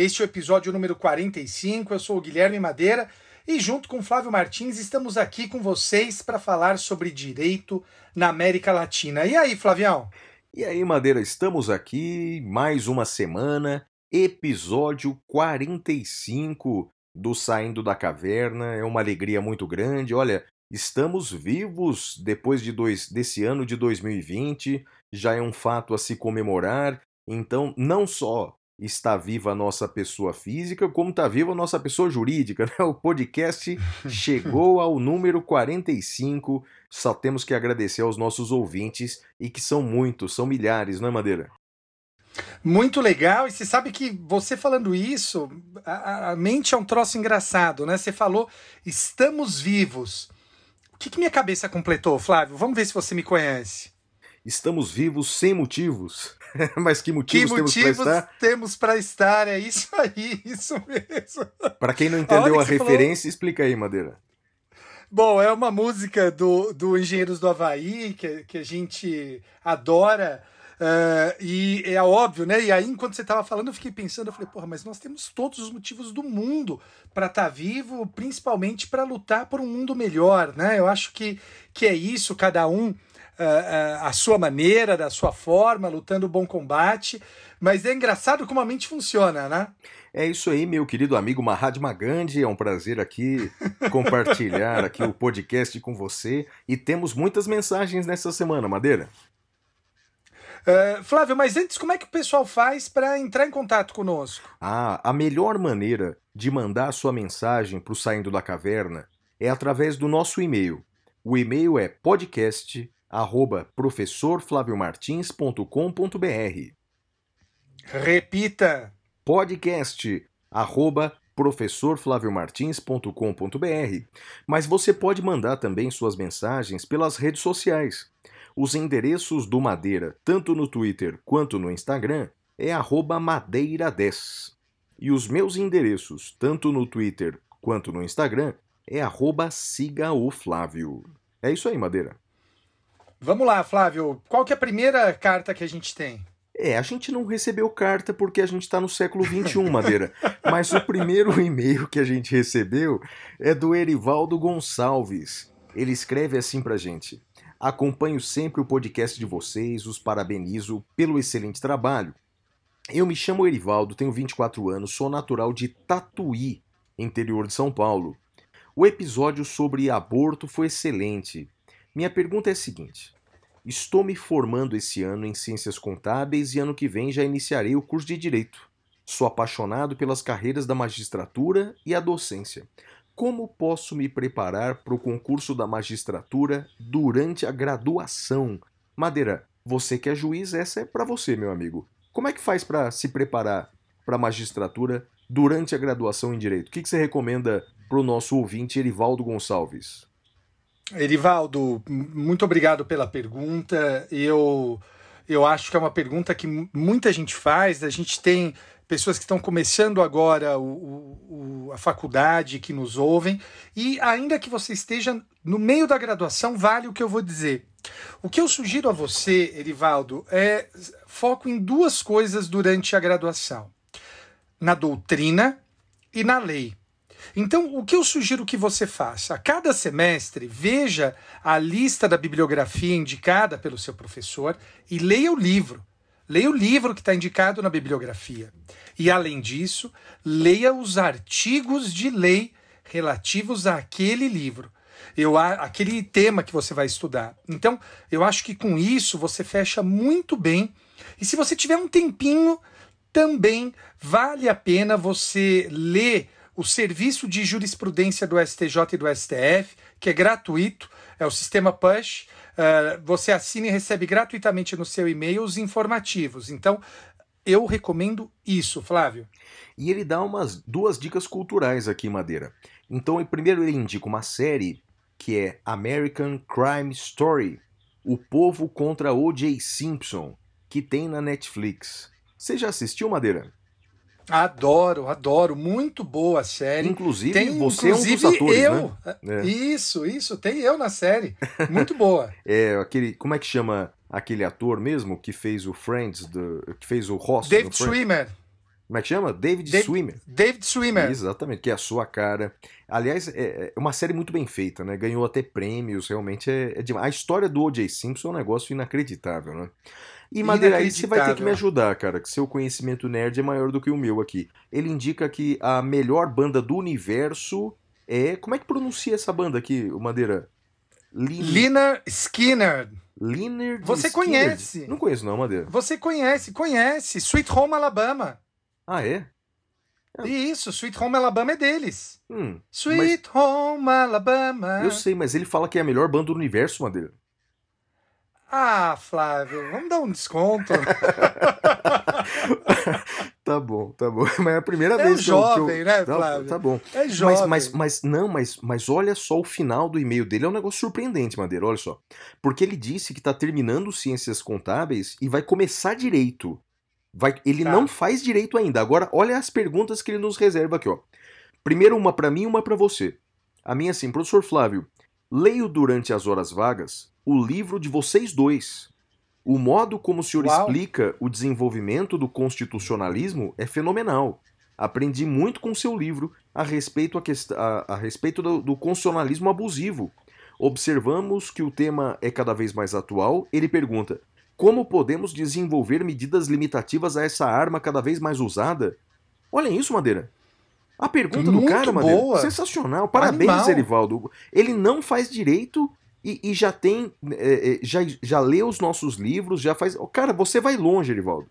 Este é o episódio número 45. Eu sou o Guilherme Madeira e, junto com Flávio Martins, estamos aqui com vocês para falar sobre direito na América Latina. E aí, Flavião? E aí, Madeira, estamos aqui mais uma semana, episódio 45 do Saindo da Caverna. É uma alegria muito grande. Olha, estamos vivos depois de dois, desse ano de 2020, já é um fato a se comemorar. Então, não só está viva a nossa pessoa física, como está viva a nossa pessoa jurídica. Né? O podcast chegou ao número 45. Só temos que agradecer aos nossos ouvintes, e que são muitos, são milhares, não é, Madeira? Muito legal, e você sabe que você falando isso, a, a mente é um troço engraçado, né? Você falou, estamos vivos. O que, que minha cabeça completou, Flávio? Vamos ver se você me conhece. Estamos vivos sem motivos. Mas que motivos, que temos motivos para estar? temos para estar? É isso aí, isso mesmo. Para quem não entendeu a você referência, explica aí, Madeira. Bom, é uma música do, do Engenheiros do Havaí, que, que a gente adora. eh, e é óbvio, né? E aí, enquanto você estava falando, eu fiquei pensando, eu falei, porra, mas nós temos todos os motivos do mundo para estar vivo, principalmente para lutar por um mundo melhor, né? Eu acho que, que é isso, cada um eh, eh, a sua maneira, da sua forma, lutando o bom combate. Mas é engraçado como a mente funciona, né? É isso aí, meu querido amigo Mahatma Gandhi. É um prazer aqui compartilhar aqui o podcast com você. E temos muitas mensagens nessa semana, Madeira. Eh, Flávio, mas antes, como é que o pessoal faz para entrar em contato conosco? Ah, a melhor maneira de mandar a sua mensagem para o Saindo da Caverna é através do nosso e-mail. O e-mail é podcast@professorflaviomartins.com.br. Repita. podcast arroba professorflaviomartins.com.br, mas você pode mandar também suas mensagens pelas redes sociais. Os endereços do Madeira, tanto no Twitter quanto no Instagram, é arroba madeira10. E os meus endereços, tanto no Twitter quanto no Instagram, é arroba siga o Flávio. É isso aí, Madeira. Vamos lá, Flávio. Qual que é a primeira carta que a gente tem? É, a gente não recebeu carta porque a gente está no século XXI, Madeira. Mas o primeiro e-mail que a gente recebeu é do Erivaldo Gonçalves. Ele escreve assim pra gente: Acompanho sempre o podcast de vocês, os parabenizo pelo excelente trabalho. Eu me chamo Erivaldo, tenho 24 anos, sou natural de Tatuí, interior de São Paulo. O episódio sobre aborto foi excelente. Minha pergunta é a seguinte: Estou me formando esse ano em Ciências Contábeis e ano que vem já iniciarei o curso de Direito. Sou apaixonado pelas carreiras da magistratura e a docência. Como posso me preparar para o concurso da magistratura durante a graduação? Madeira, você que é juiz, essa é para você, meu amigo. Como é que faz para se preparar para a magistratura durante a graduação em Direito? O que que você recomenda para o nosso ouvinte Erivaldo Gonçalves? Erivaldo, muito obrigado pela pergunta. Eu, eu acho que é uma pergunta que mu- muita gente faz. A gente tem pessoas que estão começando agora o- o- a faculdade, que nos ouvem, e ainda que você esteja no meio da graduação, vale o que eu vou dizer. O que eu sugiro a você, Erivaldo, é foco em duas coisas durante a graduação: na doutrina e na lei. Então, o que eu sugiro que você faça? A cada semestre, veja a lista da bibliografia indicada pelo seu professor e leia o livro. Leia o livro que está indicado na bibliografia. E, além disso, leia os artigos de lei relativos àquele livro. Eu, aquele tema que você vai estudar. Então, eu acho que com isso você fecha muito bem. E se você tiver um tempinho, também vale a pena você ler o serviço de jurisprudência do STJ e do STF, que é gratuito, é o sistema Push. Uh, você assina e recebe gratuitamente no seu e-mail os informativos. Então, eu recomendo isso, Flávio. E ele dá umas duas dicas culturais aqui, Madeira. Então, primeiro ele indica uma série que é American Crime Story, O Povo contra O.J. Simpson, que tem na Netflix. Você já assistiu, Madeira? Adoro, adoro. Muito boa a série. Inclusive, tem, você inclusive é um dos atores, eu. né? É. Isso, isso. Tem eu na série. Muito boa. É, aquele. Como é que chama aquele ator mesmo que fez o Friends, do, que fez o Ross? David? Swimmer. Como é que chama? David, David- Swimmer. David Swimmer. Exatamente, que é a sua cara. Aliás, é é uma série muito bem feita, né? Ganhou até prêmios, realmente é, é demais. A história do O.J. Simpson é um negócio inacreditável, né? E, Madeira, aí você vai ter que me ajudar, cara, que seu conhecimento nerd é maior do que o meu aqui. Ele indica que a melhor banda do universo é. Como é que pronuncia essa banda aqui, Madeira? Lin... Lina Skinner. Lynyrd Você Skynyrd. conhece. Não conheço, não, Madeira. Você conhece, conhece. Sweet Home Alabama. Ah, é? É. Isso, Sweet Home Alabama é deles. Hum, Sweet Home Alabama. eu sei, mas ele fala que é a melhor banda do universo, Madeira. Ah, Flávio, vamos dar um desconto. Tá bom, tá bom. Mas é a primeira É vez um que eu- eu- jovem, né, tá, Flávio? Tá bom. É jovem. Mas, mas, mas, não, mas, mas olha só o final do e-mail dele. É um negócio surpreendente, Madeira, olha só. Porque ele disse que tá terminando ciências contábeis e vai começar direito. Vai, ele Tá. não faz direito ainda. Agora, olha as perguntas que ele nos reserva aqui, ó. Primeiro uma pra mim e uma pra você. A minha assim, professor Flávio, leio durante as horas vagas o livro de vocês dois. O modo como o senhor Uau. explica o desenvolvimento do constitucionalismo é fenomenal. Aprendi muito com seu livro a respeito, a quest- a- a respeito do, do constitucionalismo abusivo. Observamos que o tema é cada vez mais atual. Ele pergunta: como podemos desenvolver medidas limitativas a essa arma cada vez mais usada? Olhem isso, Madeira. A pergunta do Muito cara, Madeira, boa. sensacional. Parabéns, Animal. Erivaldo. Ele não faz direito e, e já tem, é, é, já, já lê os nossos livros, já faz. Cara, você vai longe, Erivaldo.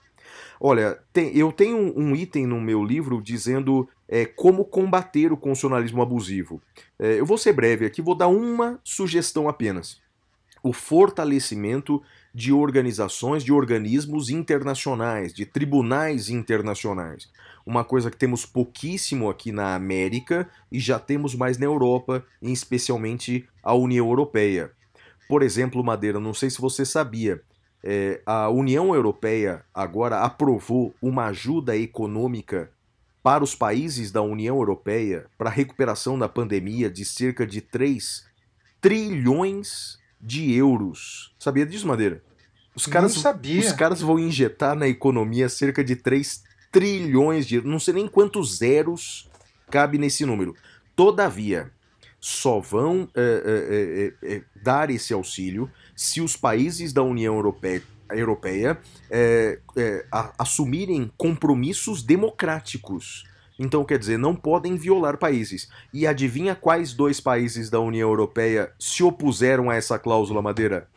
Olha, tem- eu tenho um, um item no meu livro dizendo é, como combater o constitucionalismo abusivo. É, eu vou ser breve aqui, vou dar uma sugestão apenas. O fortalecimento de organizações, de organismos internacionais, de tribunais internacionais. Uma coisa que temos pouquíssimo aqui na América e já temos mais na Europa, e especialmente a União Europeia. Por exemplo, Madeira, não sei se você sabia, é, a União Europeia agora aprovou uma ajuda econômica para os países da União Europeia para a recuperação da pandemia de cerca de 3 trilhões de euros. Sabia disso, Madeira? Os caras, os caras vão injetar na economia cerca de 3 trilhões de Não sei nem quantos zeros cabe nesse número. Todavia, só vão é, é, é, dar esse auxílio se os países da União Europeia, Europeia é, é, a- assumirem compromissos democráticos. Então, quer dizer, não podem violar países. E adivinha quais dois países da União Europeia se opuseram a essa cláusula, Madeira?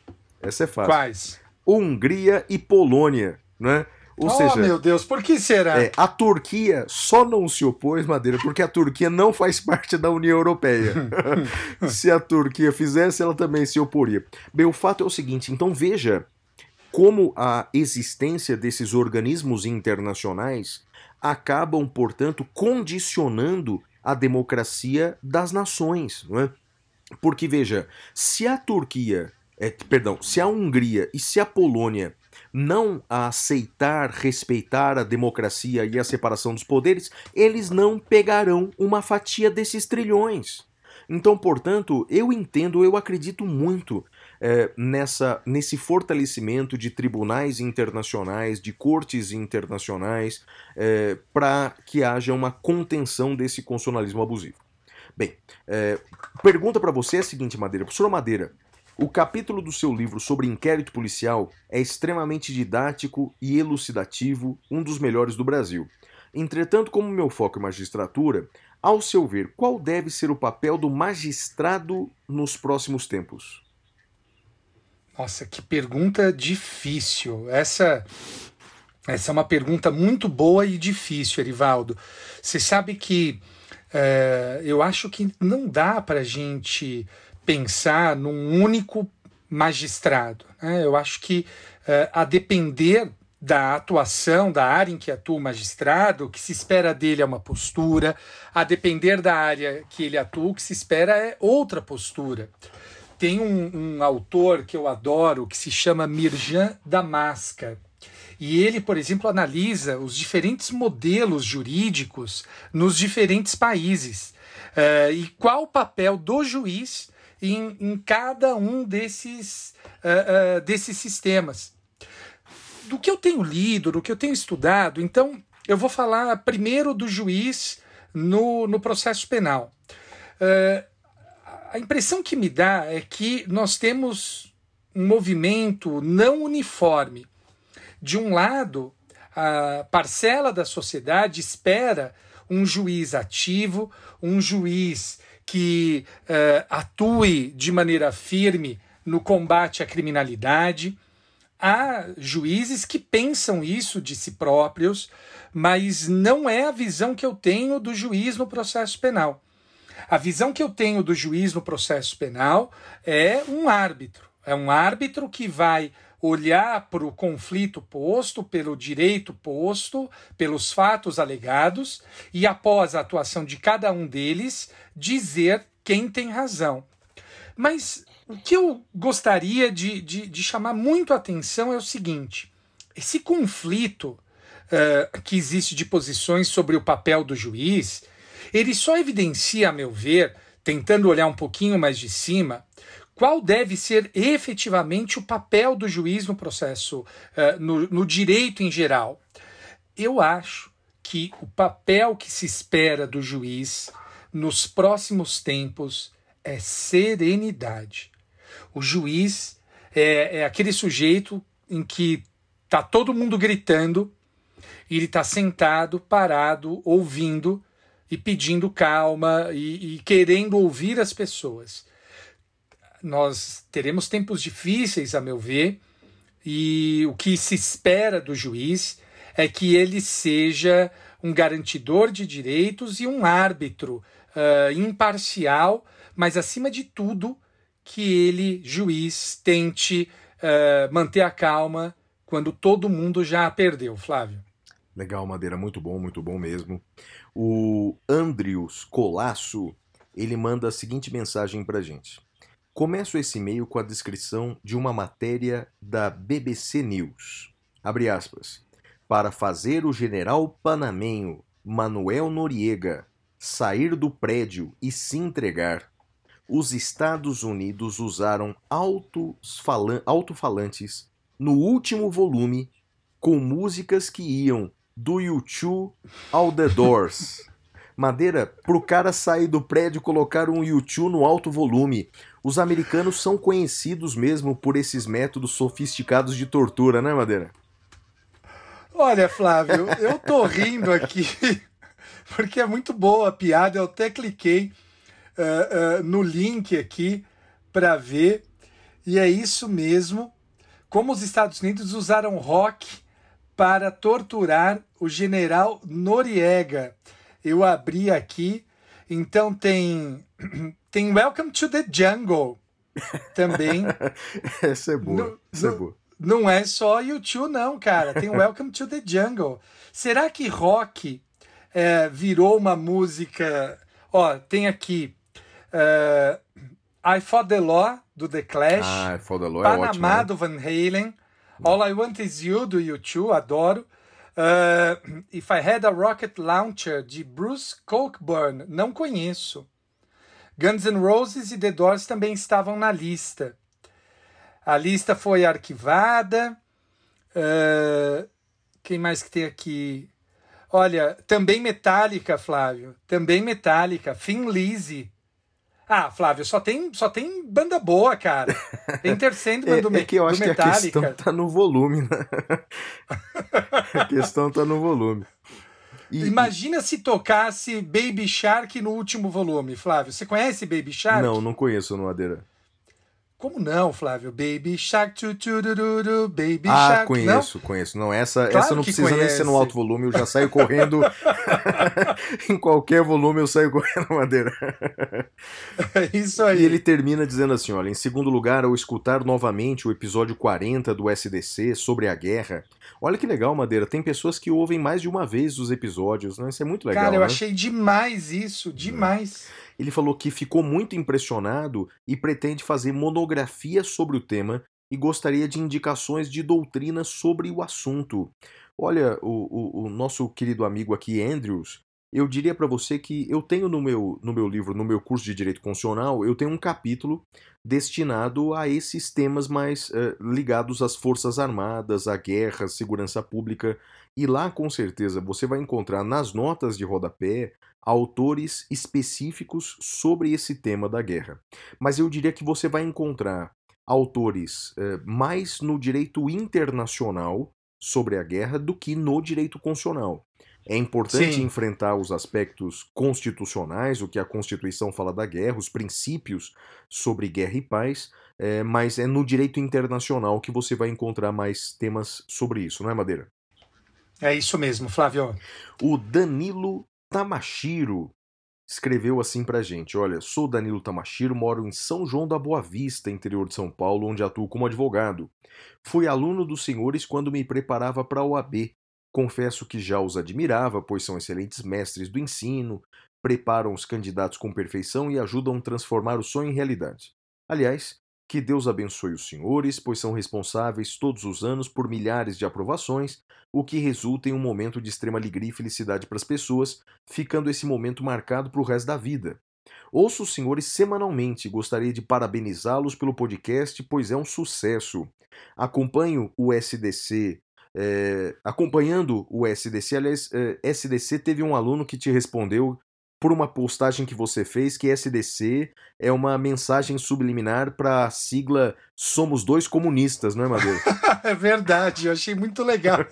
Essa é fácil. Quais? Hungria e Polônia, né? Ou oh, seja, meu Deus, por que será? é, a Turquia só não se opôs, Madeira, porque a Turquia não faz parte da União Europeia. se a Turquia fizesse, ela também se oporia. Bem, o fato é o seguinte, então veja como a existência desses organismos internacionais acabam, portanto, condicionando a democracia das nações, não é? Porque veja, se a Turquia, é, perdão, se a Hungria e se a Polônia não aceitar, respeitar a democracia e a separação dos poderes, eles não pegarão uma fatia desses trilhões. Então, portanto, eu entendo, eu acredito muito é, nessa, nesse fortalecimento de tribunais internacionais, de cortes internacionais, é, para que haja uma contenção desse constitucionalismo abusivo. Bem, é, pergunta para você é a seguinte, Madeira. Professor Madeira, o capítulo do seu livro sobre inquérito policial é extremamente didático e elucidativo, um dos melhores do Brasil. Entretanto, como meu foco é magistratura, ao seu ver, qual deve ser o papel do magistrado nos próximos tempos? Nossa, que pergunta difícil. Essa, essa é uma pergunta muito boa e difícil, Erivaldo. Você sabe que é, eu acho que não dá para gente pensar num único magistrado. Né? Eu acho que é, a depender da atuação, da área em que atua o magistrado, o que se espera dele é uma postura, a depender da área que ele atua, o que se espera é outra postura. Tem um, um autor que eu adoro que se chama Mirjan Damaska. E ele, por exemplo, analisa os diferentes modelos jurídicos nos diferentes países uh, e qual o papel do juiz em, em cada um desses, uh, uh, desses sistemas do que eu tenho lido, do que eu tenho estudado, então eu vou falar primeiro do juiz no, no processo penal. Uh, a impressão que me dá é que nós temos um movimento não uniforme. De um lado, a parcela da sociedade espera um juiz ativo, um juiz que uh, atue de maneira firme no combate à criminalidade, há juízes que pensam isso de si próprios, mas não é a visão que eu tenho do juiz no processo penal. A visão que eu tenho do juiz no processo penal é um árbitro. É um árbitro que vai olhar para o conflito posto, pelo direito posto, pelos fatos alegados e, após a atuação de cada um deles, dizer quem tem razão. Mas o que eu gostaria de, de, de chamar muito a atenção é o seguinte: esse conflito uh, que existe de posições sobre o papel do juiz, ele só evidencia, a meu ver, tentando olhar um pouquinho mais de cima, qual deve ser efetivamente o papel do juiz no processo, uh, no, no direito em geral. Eu acho que o papel que se espera do juiz nos próximos tempos é serenidade. O juiz é, é aquele sujeito em que tá todo mundo gritando e ele está sentado, parado, ouvindo e pedindo calma e, e querendo ouvir as pessoas. Nós teremos tempos difíceis, a meu ver, e o que se espera do juiz é que ele seja um garantidor de direitos e um árbitro uh, imparcial, mas acima de tudo que ele, juiz, tente uh, manter a calma quando todo mundo já perdeu, Flávio. Legal, Madeira, muito bom, muito bom mesmo. O Andrius Colasso, ele manda a seguinte mensagem pra gente. Começo esse e-mail com a descrição de uma matéria da BBC News. Abre aspas. Para fazer o general panamenho Manuel Noriega sair do prédio e se entregar, os Estados Unidos usaram alto-falantes no último volume com músicas que iam do YouTube ao The Doors. Madeira, pro cara sair do prédio e colocar um YouTube no alto volume. Os americanos são conhecidos mesmo por esses métodos sofisticados de tortura, né, Madeira? Olha, Flávio, eu tô rindo aqui porque é muito boa a piada. Eu até cliquei uh, uh, no link aqui para ver. E é isso mesmo. Como os Estados Unidos usaram rock para torturar o general Noriega. Eu abri aqui. Então tem tem Welcome to the Jungle também. Essa é boa. No, Essa no, é boa. Não é só YouTube, não, cara. Tem Welcome to the Jungle. Será que rock é, virou uma música? Ó, tem aqui Uh, I Fought the Law, do The Clash. Ah, I Fought the Law Panamá, é ótimo, né? do Van Halen. All I Want Is You, do U2, adoro. Uh, If I Had a Rocket Launcher, de Bruce Cockburn, não conheço. Guns N' Roses e The Doors também estavam na lista. A lista foi arquivada. Uh, quem mais que tem aqui? Olha, também Metallica, Flávio. Também Metallica. Finn Lizzy. Ah, Flávio, só tem, só tem banda boa, cara. Enter Sandman é, do, é que eu acho Metallica. que a questão tá no volume, né? a questão tá no volume. E, Imagina se tocasse Baby Shark no último volume, Flávio. Você conhece Baby Shark? Não, não conheço no Madeira. Como não, Flávio? Baby Shark, tu, tu, tu, tu, Baby ah, Shark. conheço, não? conheço. Não, essa, Claro essa não precisa nem ser no conhece. alto volume, eu já saio correndo. em qualquer volume eu saio correndo madeira. É isso aí. E ele termina dizendo assim: olha, em segundo lugar, ao escutar novamente o episódio 40 do SDC sobre a guerra. Olha que legal, Madeira. Tem pessoas que ouvem mais de uma vez os episódios, né? Isso é muito legal. Cara, eu né? achei demais isso, demais. Ele falou que ficou muito impressionado e pretende fazer monografia sobre o tema e gostaria de indicações de doutrina sobre o assunto. Olha, o, o, o nosso querido amigo aqui, Andrews, eu diria para você que eu tenho no meu, no meu livro, no meu curso de Direito Constitucional, eu tenho um capítulo destinado a esses temas mais eh, ligados às Forças Armadas, à guerra, segurança pública. E lá, com certeza, você vai encontrar nas notas de rodapé autores específicos sobre esse tema da guerra. Mas eu diria que você vai encontrar autores eh, mais no direito internacional sobre a guerra do que no direito constitucional. É importante Sim. enfrentar os aspectos constitucionais, o que a Constituição fala da guerra, os princípios sobre guerra e paz, eh, mas é no direito internacional que você vai encontrar mais temas sobre isso, não é, Madeira? É isso mesmo, Flávio. O Danilo Tamashiro escreveu assim pra gente: Olha, sou Danilo Tamashiro, moro em São João da Boa Vista, interior de São Paulo, onde atuo como advogado. Fui aluno dos senhores quando me preparava para a OAB. Confesso que já os admirava, pois são excelentes mestres do ensino, preparam os candidatos com perfeição e ajudam a transformar o sonho em realidade. Aliás, que Deus abençoe os senhores, pois são responsáveis todos os anos por milhares de aprovações, o que resulta em um momento de extrema alegria e felicidade para as pessoas, ficando esse momento marcado para o resto da vida. Ouço os senhores semanalmente e gostaria de parabenizá-los pelo podcast, pois é um sucesso. Acompanho o SDC. é, acompanhando o SDC, aliás, é, SDC teve um aluno que te respondeu por uma postagem que você fez que SDC é uma mensagem subliminar para a sigla Somos Dois Comunistas, não é, Madeira? É verdade, eu achei muito legal.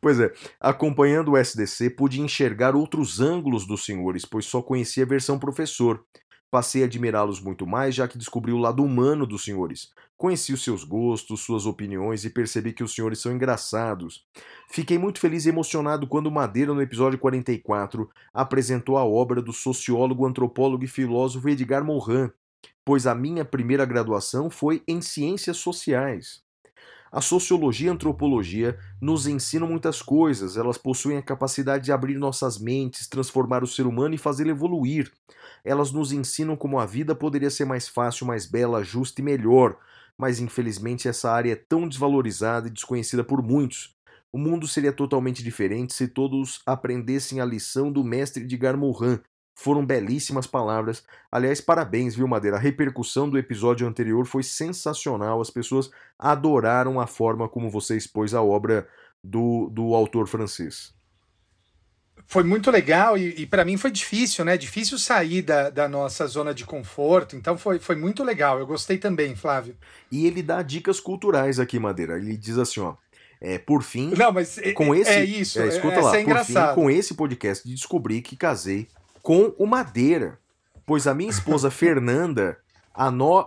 Pois é, acompanhando o SDC, pude enxergar outros ângulos dos senhores, pois só conhecia a versão professor. Passei a admirá-los muito mais, já que descobri o lado humano dos senhores. Conheci os seus gostos, suas opiniões e percebi que os senhores são engraçados. Fiquei muito feliz e emocionado quando Madeira, no episódio 44, apresentou a obra do sociólogo, antropólogo e filósofo Edgar Morin, pois a minha primeira graduação foi em Ciências Sociais. A sociologia e a antropologia nos ensinam muitas coisas, elas possuem a capacidade de abrir nossas mentes, transformar o ser humano e fazê-lo evoluir. Elas nos ensinam como a vida poderia ser mais fácil, mais bela, justa e melhor, mas infelizmente essa área é tão desvalorizada e desconhecida por muitos. O mundo seria totalmente diferente se todos aprendessem a lição do mestre Edgar Morin. Foram belíssimas palavras. Aliás, parabéns, viu, Madeira? A repercussão do episódio anterior foi sensacional. As pessoas adoraram a forma como você expôs a obra do, do autor francês. Foi muito legal e, e para mim foi difícil, né? Difícil sair da, da nossa zona de conforto. Então foi, foi muito legal. Eu gostei também, Flávio. E ele dá dicas culturais aqui, Madeira. Ele diz assim, ó. É, por fim, Não, mas é- com esse, é isso. é, É, escuta essa lá, é por fim, com esse podcast descobri que casei com o Madeira, pois a minha esposa Fernanda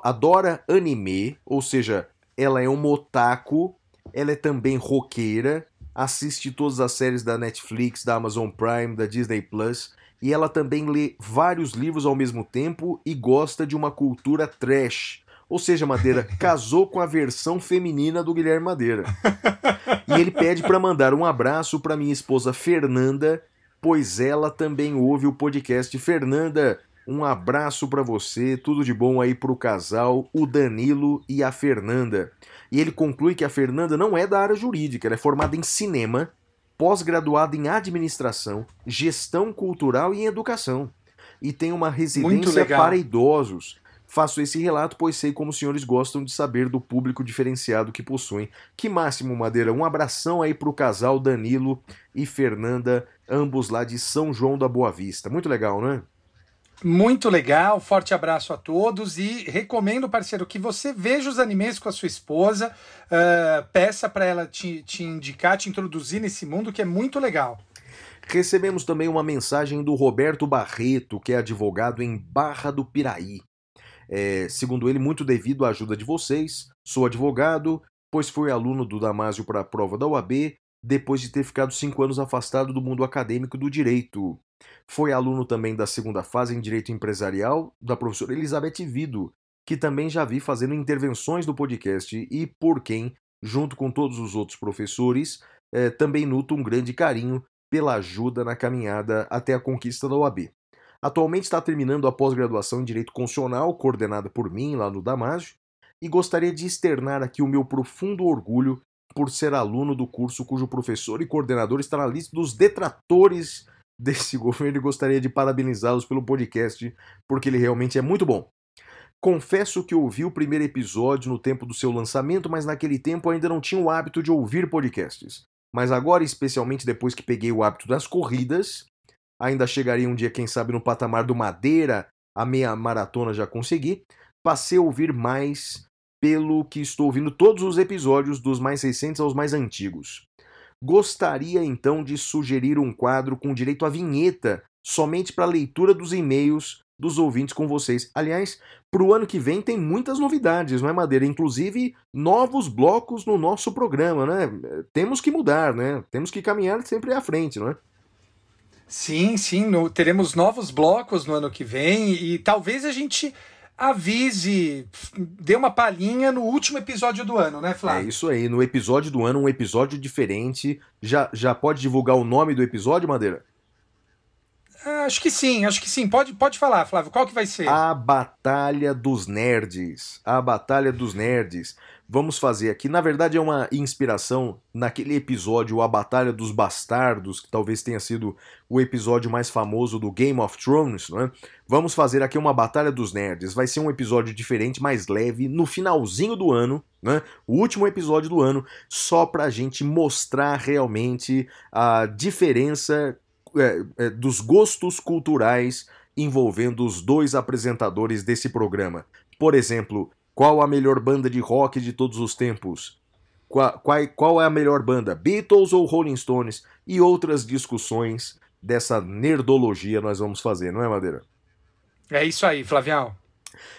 adora anime, ou seja, ela é um otaku, ela é também roqueira, assiste todas as séries da Netflix, da Amazon Prime, da Disney Plus, e ela também lê vários livros ao mesmo tempo e gosta de uma cultura trash. Ou seja, Madeira casou com a versão feminina do Guilherme Madeira. E ele pede para mandar um abraço para minha esposa Fernanda, pois ela também ouve o podcast. Fernanda, um abraço para você, tudo de bom aí pro casal, o Danilo e a Fernanda. E ele conclui que a Fernanda não é da área jurídica, ela é formada em cinema, pós-graduada em administração, gestão cultural e em educação. E tem uma residência para idosos. Faço esse relato, pois sei como os senhores gostam de saber do público diferenciado que possuem. Que máximo, Madeira. Um abração aí pro casal Danilo e Fernanda, ambos lá de São João da Boa Vista. Muito legal, né? Muito legal, forte abraço a todos e recomendo, parceiro, que você veja os animes com a sua esposa, ah, peça para ela te, te indicar, te introduzir nesse mundo que é muito legal. Recebemos também uma mensagem do Roberto Barreto, que é advogado em Barra do Piraí. É, segundo ele, muito devido à ajuda de vocês. Sou advogado, pois fui aluno do Damásio para a prova da UAB, depois de ter ficado cinco anos afastado do mundo acadêmico do direito. Foi aluno também da segunda fase em Direito Empresarial da professora Elizabeth Vido, que também já vi fazendo intervenções do podcast e por quem, junto com todos os outros professores, eh, também nuto um grande carinho pela ajuda na caminhada até a conquista da UAB. Atualmente está terminando a pós-graduação em Direito Constitucional, coordenada por mim lá no Damásio, e gostaria de externar aqui o meu profundo orgulho por ser aluno do curso cujo professor e coordenador está na lista dos detratores desse governo e gostaria de parabenizá-los pelo podcast, porque ele realmente é muito bom. Confesso que ouvi o primeiro episódio no tempo do seu lançamento, mas naquele tempo ainda não tinha o hábito de ouvir podcasts. Mas agora, especialmente depois que peguei o hábito das corridas, ainda chegaria um dia, quem sabe, no patamar do Madeira, a meia maratona já consegui, passei a ouvir mais pelo que estou ouvindo todos os episódios, dos mais recentes aos mais antigos. Gostaria então de sugerir um quadro com direito à vinheta, somente para leitura dos e-mails dos ouvintes com vocês. Aliás, para o ano que vem tem muitas novidades, não é, Madeira? Inclusive novos blocos no nosso programa, né? Temos que mudar, né? Temos que caminhar sempre à frente, não é? Sim, sim, no, teremos novos blocos no ano que vem e talvez a gente avise, dê uma palhinha no último episódio do ano, né, Flávio? É isso aí, no episódio do ano, um episódio diferente. Já, já pode divulgar o nome do episódio, Madeira? Ah, acho que sim, acho que sim. Pode, pode falar, Flávio. Qual que vai ser? A Batalha dos Nerds. A Batalha dos Nerds. Vamos fazer aqui. Na verdade, é uma inspiração naquele episódio, A Batalha dos Bastardos, que talvez tenha sido o episódio mais famoso do Game of Thrones, não é? Vamos fazer aqui uma Batalha dos Nerds. Vai ser um episódio diferente, mais leve, no finalzinho do ano, né? O último episódio do ano, só pra gente mostrar realmente a diferença é, é, dos gostos culturais envolvendo os dois apresentadores desse programa. Por exemplo, qual a melhor banda de rock de todos os tempos? Qual, qual, qual é a melhor banda, Beatles ou Rolling Stones? E outras discussões dessa nerdologia nós vamos fazer, não é, Madeira? É isso aí, Flavião.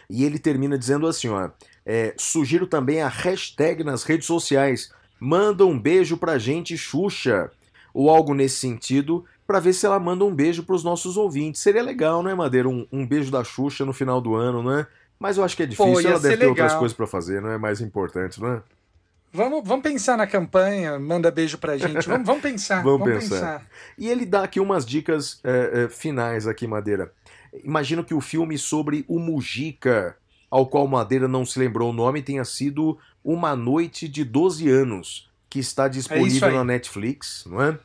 E ele termina dizendo assim, ó, é, sugiro também a hashtag nas redes sociais, manda um beijo pra gente, Xuxa, ou algo nesse sentido, para ver se ela manda um beijo para os nossos ouvintes. Seria legal, não é, Madeira? Um, um, beijo da Xuxa no final do ano, não é? Mas eu acho que é difícil, Pô, ela deve ter legal. outras coisas para fazer, não é mais importante, não é? Vamos, vamos pensar na campanha, manda beijo pra gente. Vamos, vamos pensar. vamos, vamos pensar. pensar. E ele dá aqui umas dicas é, é, finais aqui, Madeira. Imagino que o filme sobre o Mujica, ao qual Madeira não se lembrou o nome, tenha sido Uma Noite de 12 Anos, que está disponível é na Netflix, não é?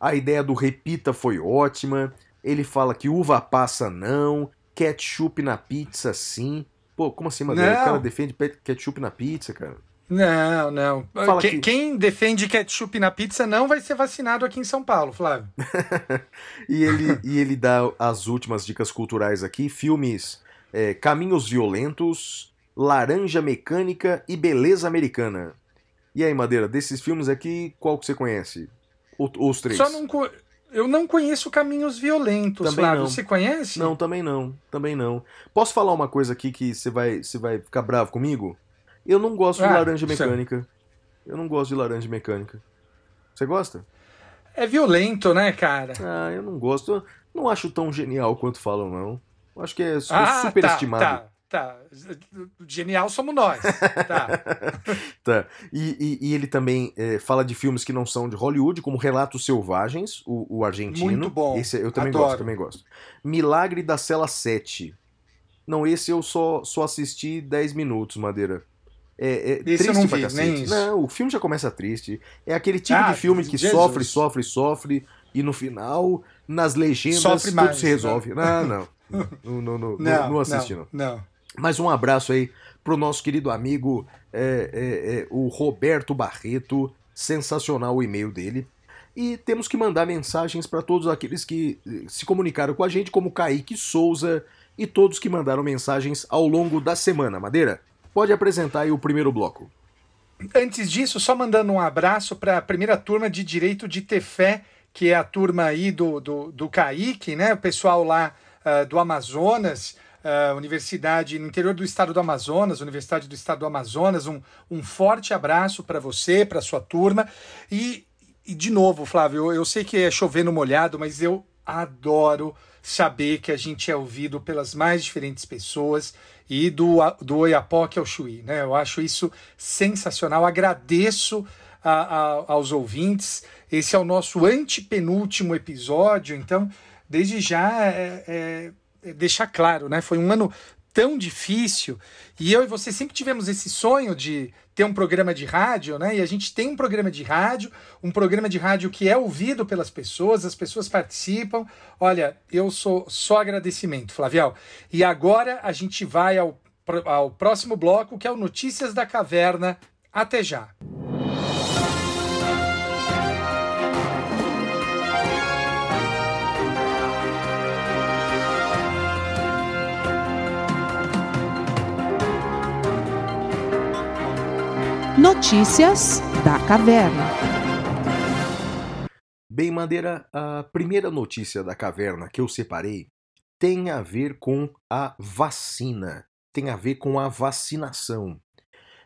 A ideia do repita foi ótima. Ele fala que uva passa não, ketchup na pizza sim. Pô, como assim, Madeira? O cara defende ketchup na pizza, cara. Não, não. Que, que... Quem defende ketchup na pizza não vai ser vacinado aqui em São Paulo, Flávio. e, ele, e ele dá as últimas dicas culturais aqui: filmes é, Caminhos Violentos, Laranja Mecânica e Beleza Americana. E aí, Madeira, desses filmes aqui, qual que você conhece? os três? Só não, eu não conheço Caminhos Violentos, também Flávio. Não. Você conhece? Não, também não. Também não. Posso falar uma coisa aqui que você vai, você vai ficar bravo comigo? Eu não gosto ah, de Laranja Mecânica. Eu não gosto de Laranja Mecânica. Você gosta? É violento, né, cara? Ah, eu não gosto. Eu não acho tão genial quanto falam, não. Eu acho que é ah, superestimado. Tá, tá. Tá, genial somos nós. Tá. tá. E, e, e, ele também é, fala de filmes que não são de Hollywood, como Relatos Selvagens, o, o argentino. Muito bom. Esse eu também Adoro. gosto, também gosto. Milagre da Cela 7. Não, esse eu só, só assisti 10 minutos, Madeira. É, é triste não pra cacete. Não, o filme já começa triste. É aquele tipo ah, de filme que Jesus. sofre, sofre, sofre, e no final, nas legendas, sofre tudo mais, se resolve. Não, não. Não, não, não, não, não assisti, não. não. Mais um abraço aí pro nosso querido amigo é, é, é, o Roberto Barreto. Sensacional o e-mail dele. E temos que mandar mensagens para todos aqueles que eh, se comunicaram com a gente, como Kaique Souza e todos que mandaram mensagens ao longo da semana. Madeira, pode apresentar aí o primeiro bloco. Antes disso, só mandando um abraço para a primeira turma de Direito de Ter Fé, que é a turma aí do, do, do Kaique, né? O pessoal lá uh, do Amazonas. Uh, universidade no interior do estado do Amazonas, Universidade do Estado do Amazonas. Um, um forte abraço para você, para sua turma. E, e, de novo, Flávio, eu, eu sei que é chover no molhado, mas eu adoro saber que a gente é ouvido pelas mais diferentes pessoas e do, do Oiapoque ao Chuí. Né? Eu acho isso sensacional. Agradeço a, a, aos ouvintes. Esse é o nosso antepenúltimo episódio, então, desde já, é, é, deixar claro, né? Foi um ano tão difícil e eu e você sempre tivemos esse sonho de ter um programa de rádio, né? E a gente tem um programa de rádio, um programa de rádio que é ouvido pelas pessoas, as pessoas participam. Olha, eu sou só agradecimento, Flavial. E agora a gente vai ao, ao próximo bloco, que é o Notícias da Caverna. Até já. Notícias da Caverna. Bem, Madeira, a primeira notícia da caverna que eu separei tem a ver com a vacina, tem a ver com a vacinação.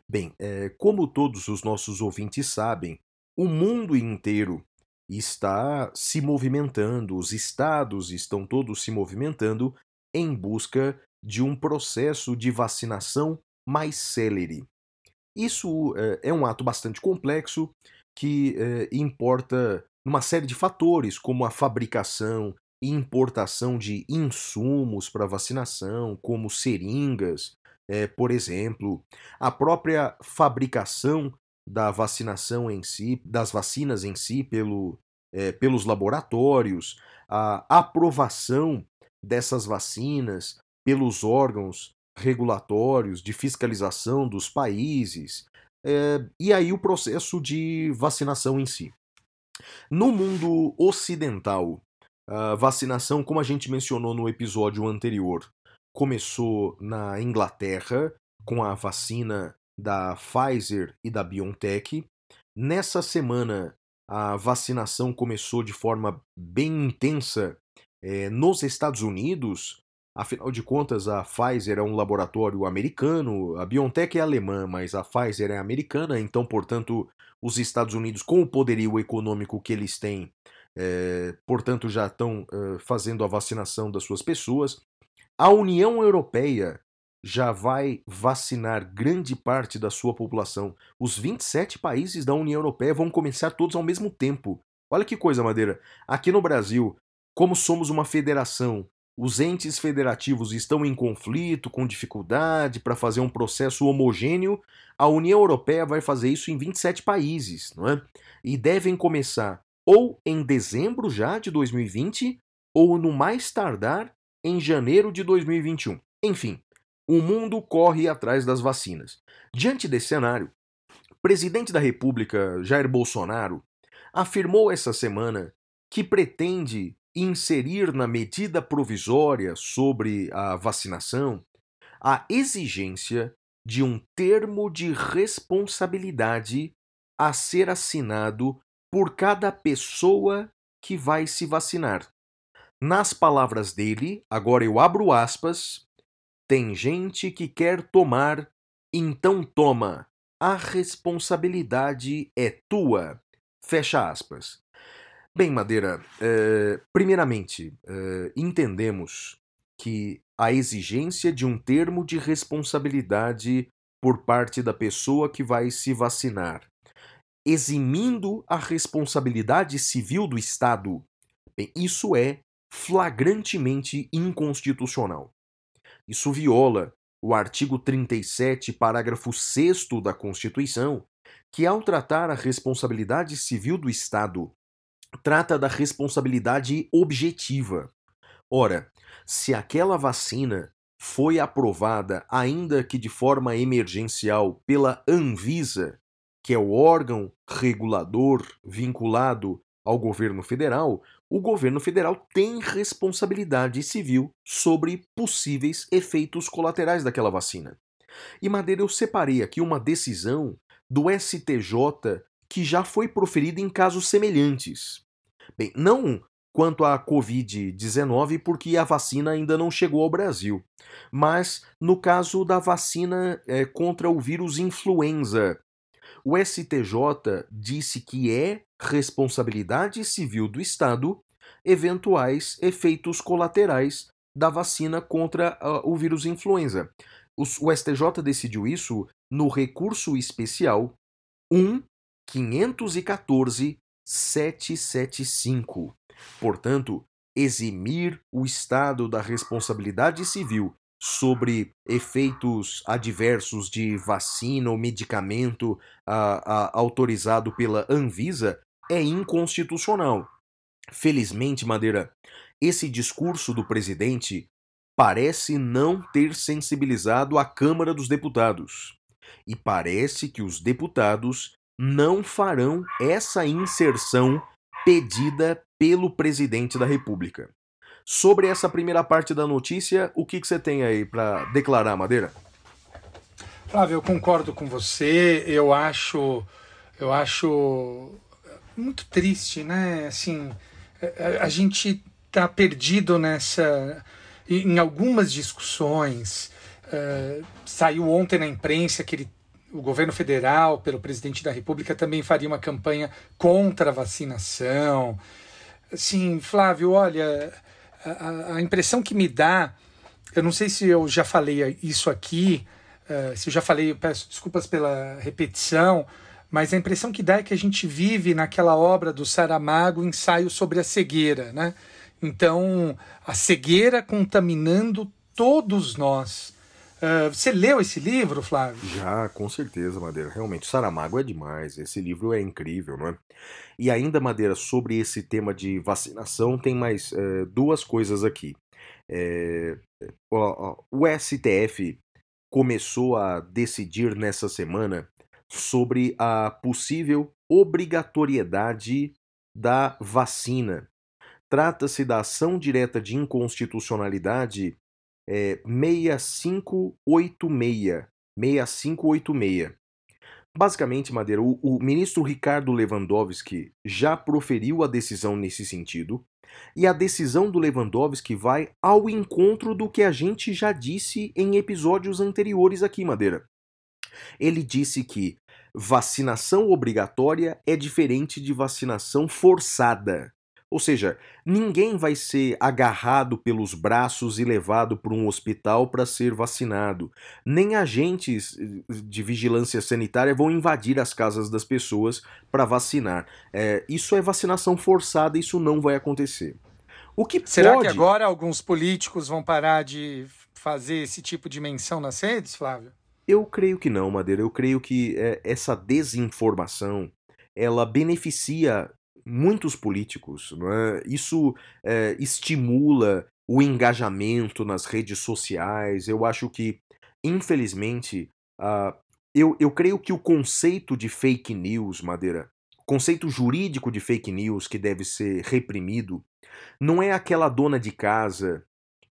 Bem, é, como todos os nossos ouvintes sabem, o mundo inteiro está se movimentando, os estados estão todos se movimentando em busca de um processo de vacinação mais célere. Isso é, é um ato bastante complexo que é, importa numa série de fatores, como a fabricação e importação de insumos para vacinação, como seringas, é, por exemplo, a própria fabricação da vacinação em si, das vacinas em si, pelo, pelos laboratórios, a aprovação dessas vacinas pelos órgãos regulatórios, de fiscalização dos países, é, e aí o processo de vacinação em si. No mundo ocidental, a vacinação, como a gente mencionou no episódio anterior, começou na Inglaterra com a vacina da Pfizer e da BioNTech. Nessa semana, a vacinação começou de forma bem intensa é, nos Estados Unidos, Afinal de contas, a Pfizer é um laboratório americano, a BioNTech é alemã, mas a Pfizer é americana, então, portanto, os Estados Unidos, com o poderio econômico que eles têm, é, portanto, já estão é, fazendo a vacinação das suas pessoas. A União Europeia já vai vacinar grande parte da sua população. Os 27 países da União Europeia vão começar todos ao mesmo tempo. Olha que coisa, Madeira. Aqui no Brasil, como somos uma federação os entes federativos estão em conflito, com dificuldade para fazer um processo homogêneo, a União Europeia vai fazer isso em 27 países, não é? E devem começar ou em dezembro já de 2020 ou no mais tardar em janeiro de 2021. Enfim, o mundo corre atrás das vacinas. Diante desse cenário, o presidente da República, Jair Bolsonaro, afirmou essa semana que pretende inserir na medida provisória sobre a vacinação a exigência de um termo de responsabilidade a ser assinado por cada pessoa que vai se vacinar. Nas palavras dele, agora eu abro aspas, tem gente que quer tomar, então toma. A responsabilidade é tua. Fecha aspas. Bem, Madeira, é, primeiramente, é, entendemos que a exigência de um termo de responsabilidade por parte da pessoa que vai se vacinar, eximindo a responsabilidade civil do Estado, bem, isso é flagrantemente inconstitucional. Isso viola o artigo 37, parágrafo 6 da Constituição, que, ao tratar a responsabilidade civil do Estado trata da responsabilidade objetiva. Ora, se aquela vacina foi aprovada, ainda que de forma emergencial, pela Anvisa, que é o órgão regulador vinculado ao governo federal, o governo federal tem responsabilidade civil sobre possíveis efeitos colaterais daquela vacina. E Madeira, eu separei aqui uma decisão do STJ que já foi proferida em casos semelhantes. Bem, não quanto à Covid-19 porque a vacina ainda não chegou ao Brasil. Mas no caso da vacina é, contra o vírus influenza, o STJ disse que é responsabilidade civil do Estado eventuais efeitos colaterais da vacina contra uh, o vírus influenza. O, o STJ decidiu isso no recurso especial 1.514 775. Portanto, eximir o Estado da responsabilidade civil sobre efeitos adversos de vacina ou medicamento a, a, autorizado pela Anvisa é inconstitucional. Felizmente, Madeira, esse discurso do presidente parece não ter sensibilizado a Câmara dos Deputados. E parece que os deputados não farão essa inserção pedida pelo presidente da República. Sobre essa primeira parte da notícia, o que, que você tem aí para declarar, Madeira? Flávio, eu concordo com você. Eu acho, eu acho muito triste, né? Assim, a, gente está perdido nessa, em algumas discussões. Uh, saiu ontem na imprensa que ele o governo federal, pelo presidente da República, também faria uma campanha contra a vacinação. Assim, Flávio, olha, a, a impressão que me dá, eu não sei se eu já falei isso aqui, uh, se eu já falei, peço desculpas pela repetição, mas a impressão que dá é que a gente vive naquela obra do Saramago, ensaio sobre a cegueira, né? Então, a cegueira contaminando todos nós. Uh, você leu esse livro, Flávio? Já, com certeza, Madeira. Realmente, Saramago é demais. Esse livro é incrível, não é? E ainda, Madeira, sobre esse tema de vacinação, tem mais uh, duas coisas aqui. É, o, o STF começou a decidir nessa semana sobre a possível obrigatoriedade da vacina. Trata-se da ação direta de inconstitucionalidade é, 6586. 6586. Basicamente, Madeira, o, o, ministro Ricardo Lewandowski já proferiu a decisão nesse sentido, e a decisão do Lewandowski vai ao encontro do que a gente já disse em episódios anteriores aqui, Madeira. Ele disse que vacinação obrigatória é diferente de vacinação forçada. Ou seja, ninguém vai ser agarrado pelos braços e levado para um hospital para ser vacinado. Nem agentes eh, de vigilância sanitária vão invadir as casas das pessoas para vacinar. É, isso é vacinação forçada, isso não vai acontecer. O que Será pode... que agora alguns políticos vão parar de fazer esse tipo de menção nas redes, Flávio? Eu creio que não, Madeira. Eu creio que é, essa desinformação ela beneficia muitos políticos. É? Isso é, estimula o engajamento nas redes sociais. Eu acho que, infelizmente, uh, eu, eu creio que o conceito de fake news, Madeira, conceito jurídico de fake news que deve ser reprimido, não é aquela dona de casa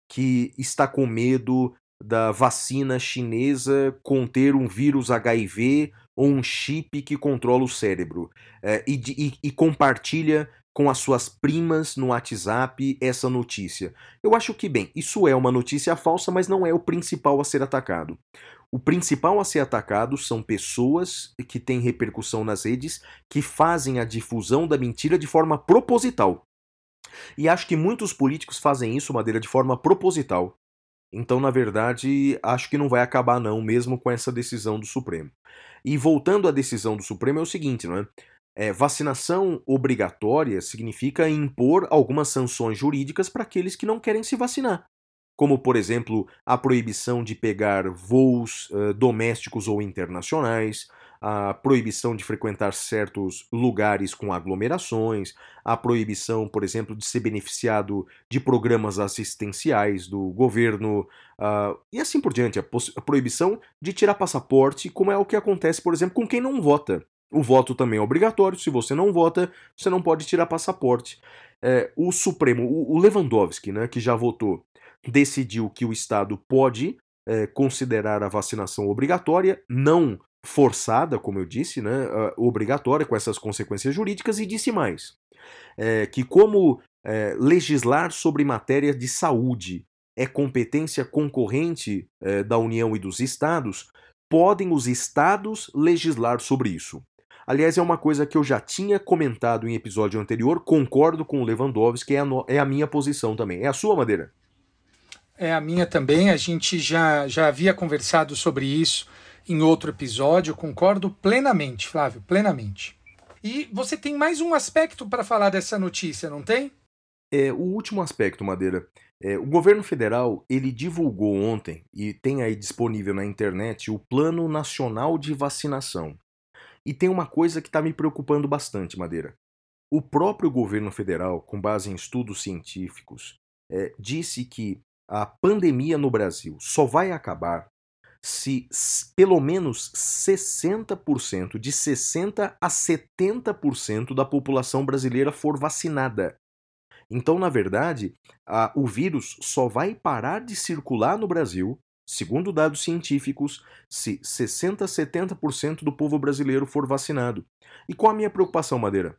que está com medo da vacina chinesa conter um vírus HIV ou um chip que controla o cérebro é, e, e, e compartilha com as suas primas no WhatsApp essa notícia. Eu acho que, bem, isso é uma notícia falsa, mas não é o principal a ser atacado. O principal a ser atacado são pessoas que têm repercussão nas redes que fazem a difusão da mentira de forma proposital. E acho que muitos políticos fazem isso, Madeira, de forma proposital. Então, na verdade, acho que não vai acabar não, mesmo com essa decisão do Supremo. E voltando à decisão do Supremo é o seguinte, não é? É, vacinação obrigatória significa impor algumas sanções jurídicas para aqueles que não querem se vacinar. Como, por exemplo, a proibição de pegar voos uh, domésticos ou internacionais, a proibição de frequentar certos lugares com aglomerações, a proibição, por exemplo, de ser beneficiado de programas assistenciais do governo uh, e assim por diante, a, a proibição de tirar passaporte, como é o que acontece, por exemplo, com quem não vota. O voto também é obrigatório, se você não vota, você não pode tirar passaporte. É, o Supremo, o Lewandowski, né, que já votou, decidiu que o Estado pode é, considerar a vacinação obrigatória, não forçada, como eu disse, né, obrigatória, com essas consequências jurídicas, e disse mais: é, que como é, legislar sobre matéria de saúde é competência concorrente é, da União e dos Estados, podem os Estados legislar sobre isso. Aliás, é uma coisa que eu já tinha comentado em episódio anterior, concordo com o Lewandowski, é a, no, é a minha posição também. É a sua, Madeira? É a minha também, a gente já, já havia conversado sobre isso em outro episódio, concordo plenamente, Flávio, plenamente. E você tem mais um aspecto para falar dessa notícia, não tem? É, o último aspecto, Madeira. É, o governo federal ele divulgou ontem e tem aí disponível na internet o Plano Nacional de Vacinação. E tem uma coisa que está me preocupando bastante, Madeira. O próprio governo federal, com base em estudos científicos, é, disse que a pandemia no Brasil só vai acabar se pelo menos 60%, de 60% a 70% da população brasileira for vacinada. Então, na verdade, a, o vírus só vai parar de circular no Brasil, segundo dados científicos, se 60% a 70% do povo brasileiro for vacinado. E qual a minha preocupação, Madeira?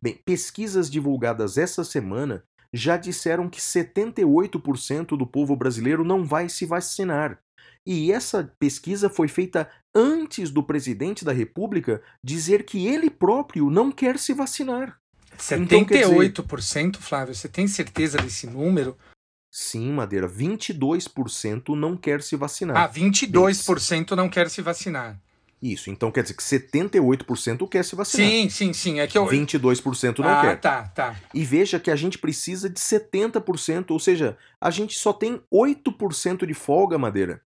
Bem, pesquisas divulgadas essa semana já disseram que 78% do povo brasileiro não vai se vacinar. E essa pesquisa foi feita antes do presidente da República dizer que ele próprio não quer se vacinar. 78%, então, dizer... Flávio, você tem certeza desse número? Sim, Madeira, 22% não quer se vacinar. Ah, 22% não quer se vacinar. Isso, então quer dizer que 78% quer se vacinar. Sim, sim, sim. É que eu... 22% não ah, quer. tá, tá. E veja que a gente precisa de 70%, ou seja, a gente só tem 8% de folga, Madeira.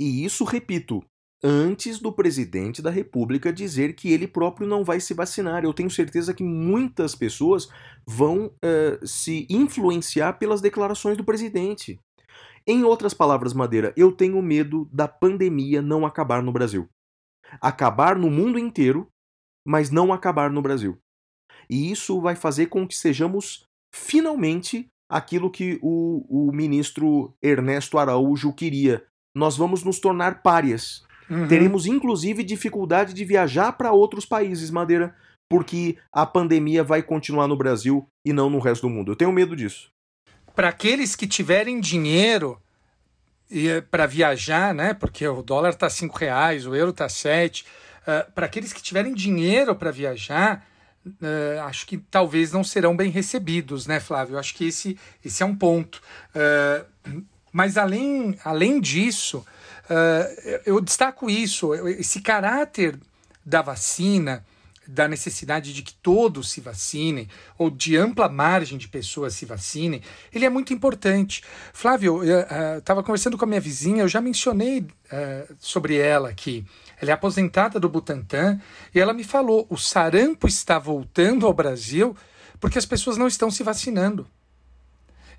E isso, repito, antes do presidente da República dizer que ele próprio não vai se vacinar. Eu tenho certeza que muitas pessoas vão uh, se influenciar pelas declarações do presidente. Em outras palavras, Madeira, eu tenho medo da pandemia não acabar no Brasil. Acabar no mundo inteiro, mas não acabar no Brasil. E isso vai fazer com que sejamos finalmente aquilo que o, o ministro Ernesto Araújo queria. Nós vamos nos tornar párias Uhum. Teremos inclusive dificuldade de viajar para outros países, Madeira, porque a pandemia vai continuar no Brasil e não no resto do mundo. Eu tenho medo disso. Para aqueles que tiverem dinheiro eh, para viajar, né? Porque o dólar está cinco reais, o euro está sete. Uh, para aqueles que tiverem dinheiro para viajar, uh, acho que talvez não serão bem recebidos, né, Flávio? Acho que esse, esse é um ponto. Uh, mas além, além disso, Uh, eu destaco isso, esse caráter da vacina, da necessidade de que todos se vacinem, ou de ampla margem de pessoas se vacinem, ele é muito importante. Flávio, eu estava conversando com a minha vizinha, eu já mencionei uh, sobre ela aqui. Ela é aposentada do Butantan e ela me falou: o sarampo está voltando ao Brasil porque as pessoas não estão se vacinando.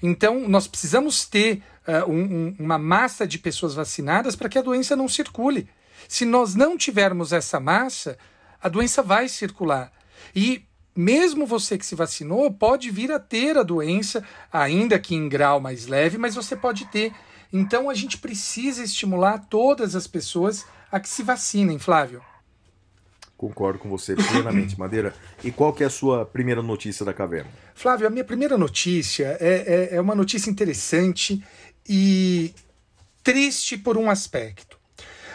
Então, nós precisamos ter uh, um, um, uma massa de pessoas vacinadas para que a doença não circule. Se nós não tivermos essa massa, a doença vai circular. E mesmo você que se vacinou pode vir a ter a doença, ainda que em grau mais leve, mas você pode ter. Então a gente precisa estimular todas as pessoas a que se vacinem, Flávio. Concordo com você plenamente, Madeira. E qual que é a sua primeira notícia da caverna? Flávio, a minha primeira notícia é, é, é uma notícia interessante e triste por um aspecto.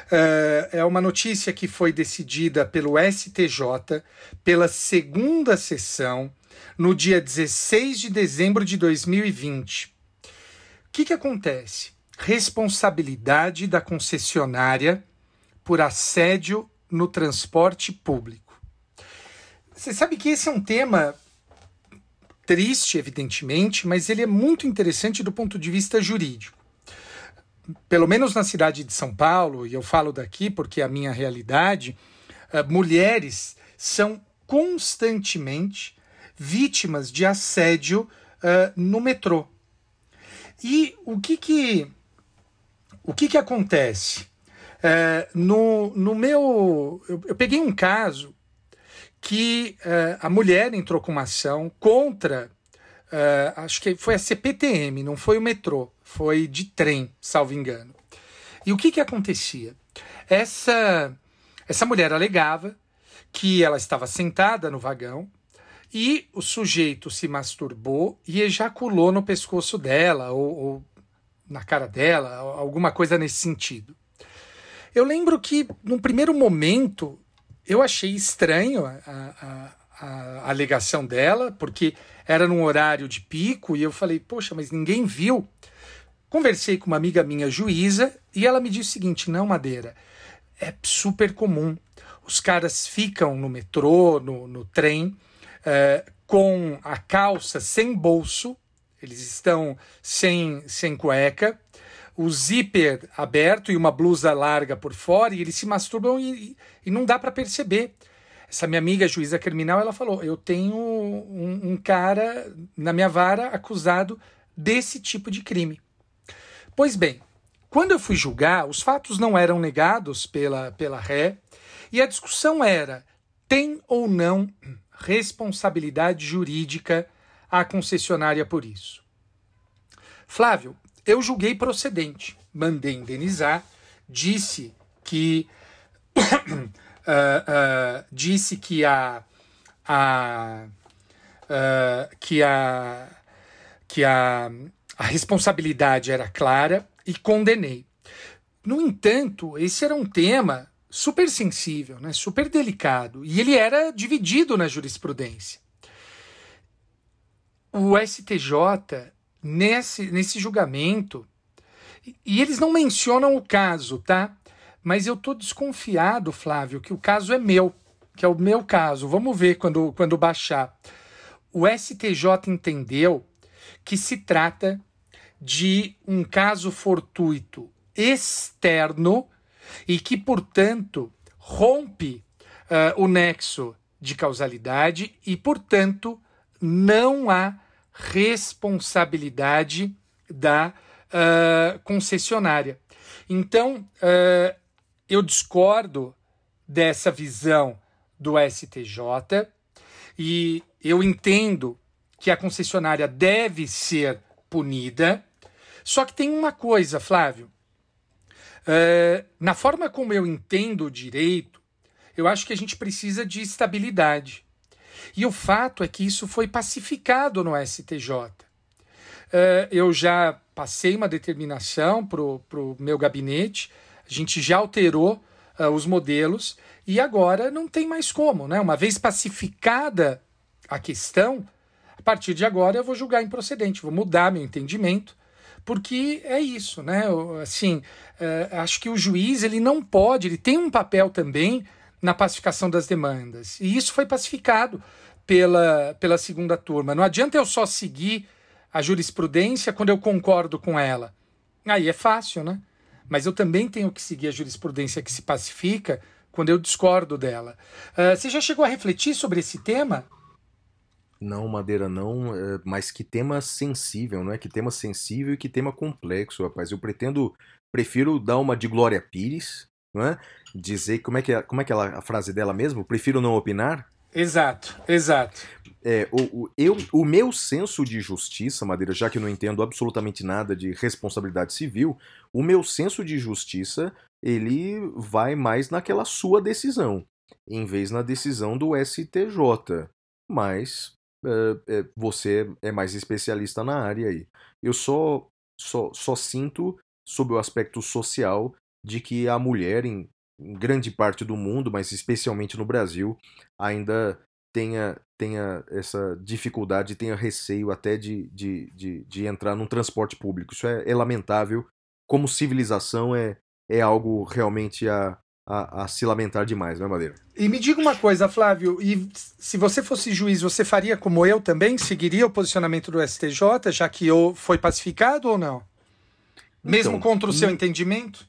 Uh, é uma notícia que foi decidida pelo STJ pela segunda sessão no dia 16 de dezembro de 2020. O que, que acontece? Responsabilidade da concessionária por assédio no transporte público. Você sabe que esse é um tema triste, evidentemente, mas ele é muito interessante do ponto de vista jurídico. Pelo menos na cidade de São Paulo, e eu falo daqui porque é a minha realidade, uh, mulheres são constantemente vítimas de assédio uh, no metrô. E o que que, o que, que acontece? Uh, no, no meu. Eu, eu peguei um caso que uh, a mulher entrou com uma ação contra, uh, acho que foi a CPTM, não foi o metrô, foi de trem, salvo engano. E o que, que acontecia? Essa, essa mulher alegava que ela estava sentada no vagão e o sujeito se masturbou e ejaculou no pescoço dela ou, ou na cara dela, alguma coisa nesse sentido. Eu lembro que, num primeiro momento, eu achei estranho a, a, a, alegação dela, porque era num horário de pico, e eu falei, poxa, mas ninguém viu. Conversei com uma amiga minha juíza e ela me disse o seguinte: não, Madeira, é super comum. Os caras ficam no metrô, no, no trem, é, com a calça sem bolso, eles estão sem, sem cueca, o zíper aberto e uma blusa larga por fora, e eles se masturbam e, e não dá para perceber. Essa minha amiga juíza criminal, ela falou: Eu tenho um, um cara na minha vara acusado desse tipo de crime. Pois bem, quando eu fui julgar, os fatos não eram negados pela, pela ré e a discussão era: tem ou não responsabilidade jurídica a concessionária por isso? Flávio, eu julguei procedente, mandei indenizar, disse que uh, uh, disse que a, a uh, que a que a a responsabilidade era clara e condenei. No entanto, esse era um tema super sensível, né, super delicado, e ele era dividido na jurisprudência. O STJ, nesse, nesse julgamento, e eles não mencionam o caso, tá? Mas eu estou desconfiado, Flávio, que o caso é meu, que é o meu caso. Vamos ver quando, quando baixar. O STJ entendeu que se trata de um caso fortuito externo e que, portanto, rompe uh, o nexo de causalidade e, portanto, não há responsabilidade da uh, concessionária. Então, uh, eu discordo dessa visão do STJ e eu entendo que a concessionária deve ser punida. Só que tem uma coisa, Flávio. Uh, na forma como eu entendo o direito, eu acho que a gente precisa de estabilidade. E o fato é que isso foi pacificado no STJ. Eh, eu já passei uma determinação para o meu gabinete, a gente já alterou uh, os modelos e agora não tem mais como. Né? Uma vez pacificada a questão, partir de agora eu vou julgar improcedente, vou mudar meu entendimento, porque é isso, né? Assim, é, acho que o juiz ele não pode, ele tem um papel também na pacificação das demandas. E isso foi pacificado pela, pela segunda turma. Não adianta eu só seguir a jurisprudência quando eu concordo com ela. Aí é fácil, né? Mas eu também tenho que seguir a jurisprudência que se pacifica quando eu discordo dela. Uh, você já chegou a refletir sobre esse tema? Não, Madeira, não, é, mas que tema sensível, não é? Que tema sensível e que tema complexo, rapaz. Eu pretendo, prefiro dar uma de Glória Pires, não é? Dizer, como é que é, como é, que é a frase dela mesmo? Prefiro não opinar? Exato, exato. É, o, o, eu, o meu senso de justiça, Madeira, já que eu não entendo absolutamente nada de responsabilidade civil, o meu senso de justiça, ele vai mais naquela sua decisão, em vez na decisão do STJ. Mas é, é, você é mais especialista na área aí. Eu só, só, só sinto, sob o aspecto social, de que a mulher, em, em grande parte do mundo, mas especialmente no Brasil, ainda tenha, tenha essa dificuldade, tenha receio até de, de, de, de entrar num transporte público. Isso é, é lamentável. Como civilização, é, é algo realmente a, a, a, se lamentar demais, né, Madeira? E me diga uma coisa, Flávio, e se você fosse juiz, você faria como eu também? Seguiria o posicionamento do STJ, já que eu foi pacificado ou não? Mesmo então, contra o seu entendimento?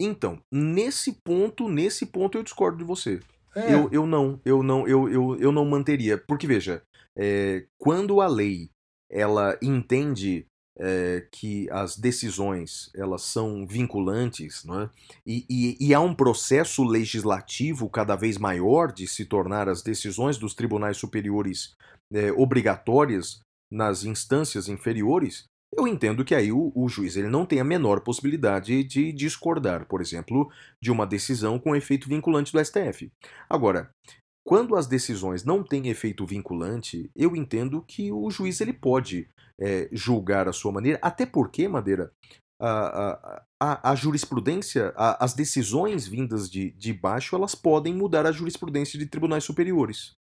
Então, nesse ponto, nesse ponto eu discordo de você. É. Eu, eu não, eu não, eu, eu, eu não manteria. Porque, veja, é, quando a lei ela entende é, que as decisões elas são vinculantes, é? e, e, e, há um processo legislativo cada vez maior de se tornar as decisões dos tribunais superiores é, obrigatórias nas instâncias inferiores, eu entendo que aí o, o, juiz ele não tem a menor possibilidade de discordar, por exemplo, de uma decisão com efeito vinculante do STF. Agora, quando as decisões não têm efeito vinculante, eu entendo que o juiz ele pode é, julgar a sua maneira, até porque, Madeira, a, a, a, jurisprudência, a, as decisões vindas de, de baixo, elas podem mudar a jurisprudência de tribunais superiores.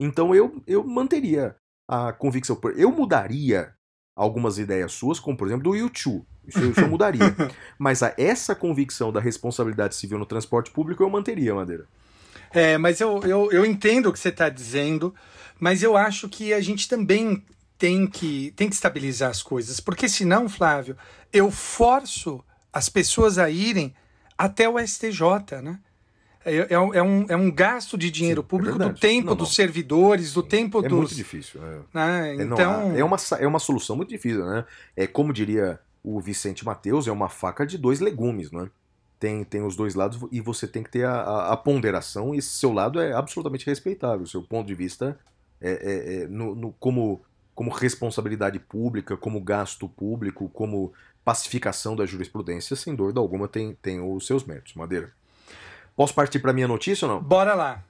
Então eu, eu manteria a convicção. Eu mudaria algumas ideias suas, como por exemplo do YouTube. Isso, isso eu mudaria. Mas a, essa convicção da responsabilidade civil no transporte público eu manteria, Madeira. É, mas eu, eu, eu entendo o que você está dizendo, mas eu acho que a gente também tem que, tem que estabilizar as coisas, porque senão, Flávio, eu forço as pessoas a irem até o STJ, né? É, é, é, um, é um gasto de dinheiro Sim, é público, é do tempo não, dos servidores, do tempo é dos. É muito difícil. Né? Então... é, uma, é uma solução muito difícil, né? É como diria o Vicente Mateus, é uma faca de dois legumes, né? Tem, tem os dois lados e você tem que ter a, a, a ponderação, e esse seu lado é absolutamente respeitável. O seu ponto de vista é, é no, no, como como responsabilidade pública, como gasto público, como pacificação da jurisprudência, sem dúvida alguma tem, tem os seus méritos. Madeira. Posso partir para minha notícia ou não? Bora lá.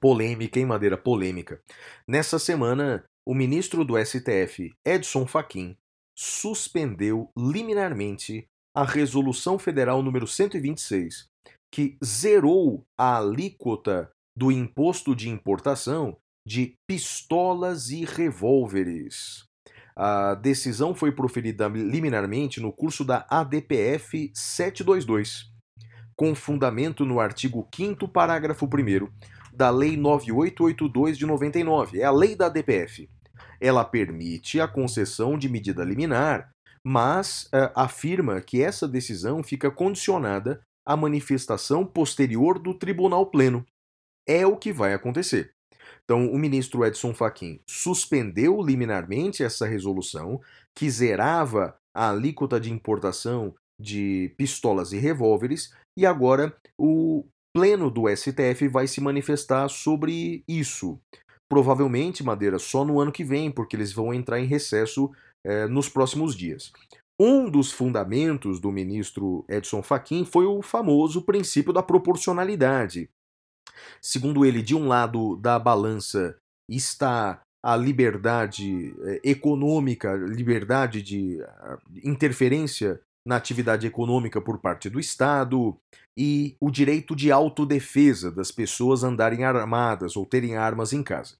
Polêmica, hein, Madeira? Polêmica. Nessa semana, o ministro do STF, Edson Fachin, suspendeu liminarmente a Resolução Federal número 126, que zerou a alíquota do imposto de importação de pistolas e revólveres. A decisão foi proferida liminarmente no curso da ADPF 722, com fundamento no artigo 5 parágrafo 1 da Lei 9882 de 99, é a lei da ADPF. Ela permite a concessão de medida liminar, mas uh, afirma que essa decisão fica condicionada à manifestação posterior do Tribunal Pleno. É o que vai acontecer. Então, o ministro Edson Fachin suspendeu liminarmente essa resolução que zerava a alíquota de importação de pistolas e revólveres, e agora o pleno do STF vai se manifestar sobre isso. Provavelmente, Madeira, só no ano que vem, porque eles vão entrar em recesso eh, nos próximos dias. Um dos fundamentos do ministro Edson Fachin foi o famoso princípio da proporcionalidade, Segundo ele, de um lado da balança está a liberdade eh, econômica, liberdade de ah, interferência na atividade econômica por parte do Estado e o direito de autodefesa das pessoas andarem armadas ou terem armas em casa.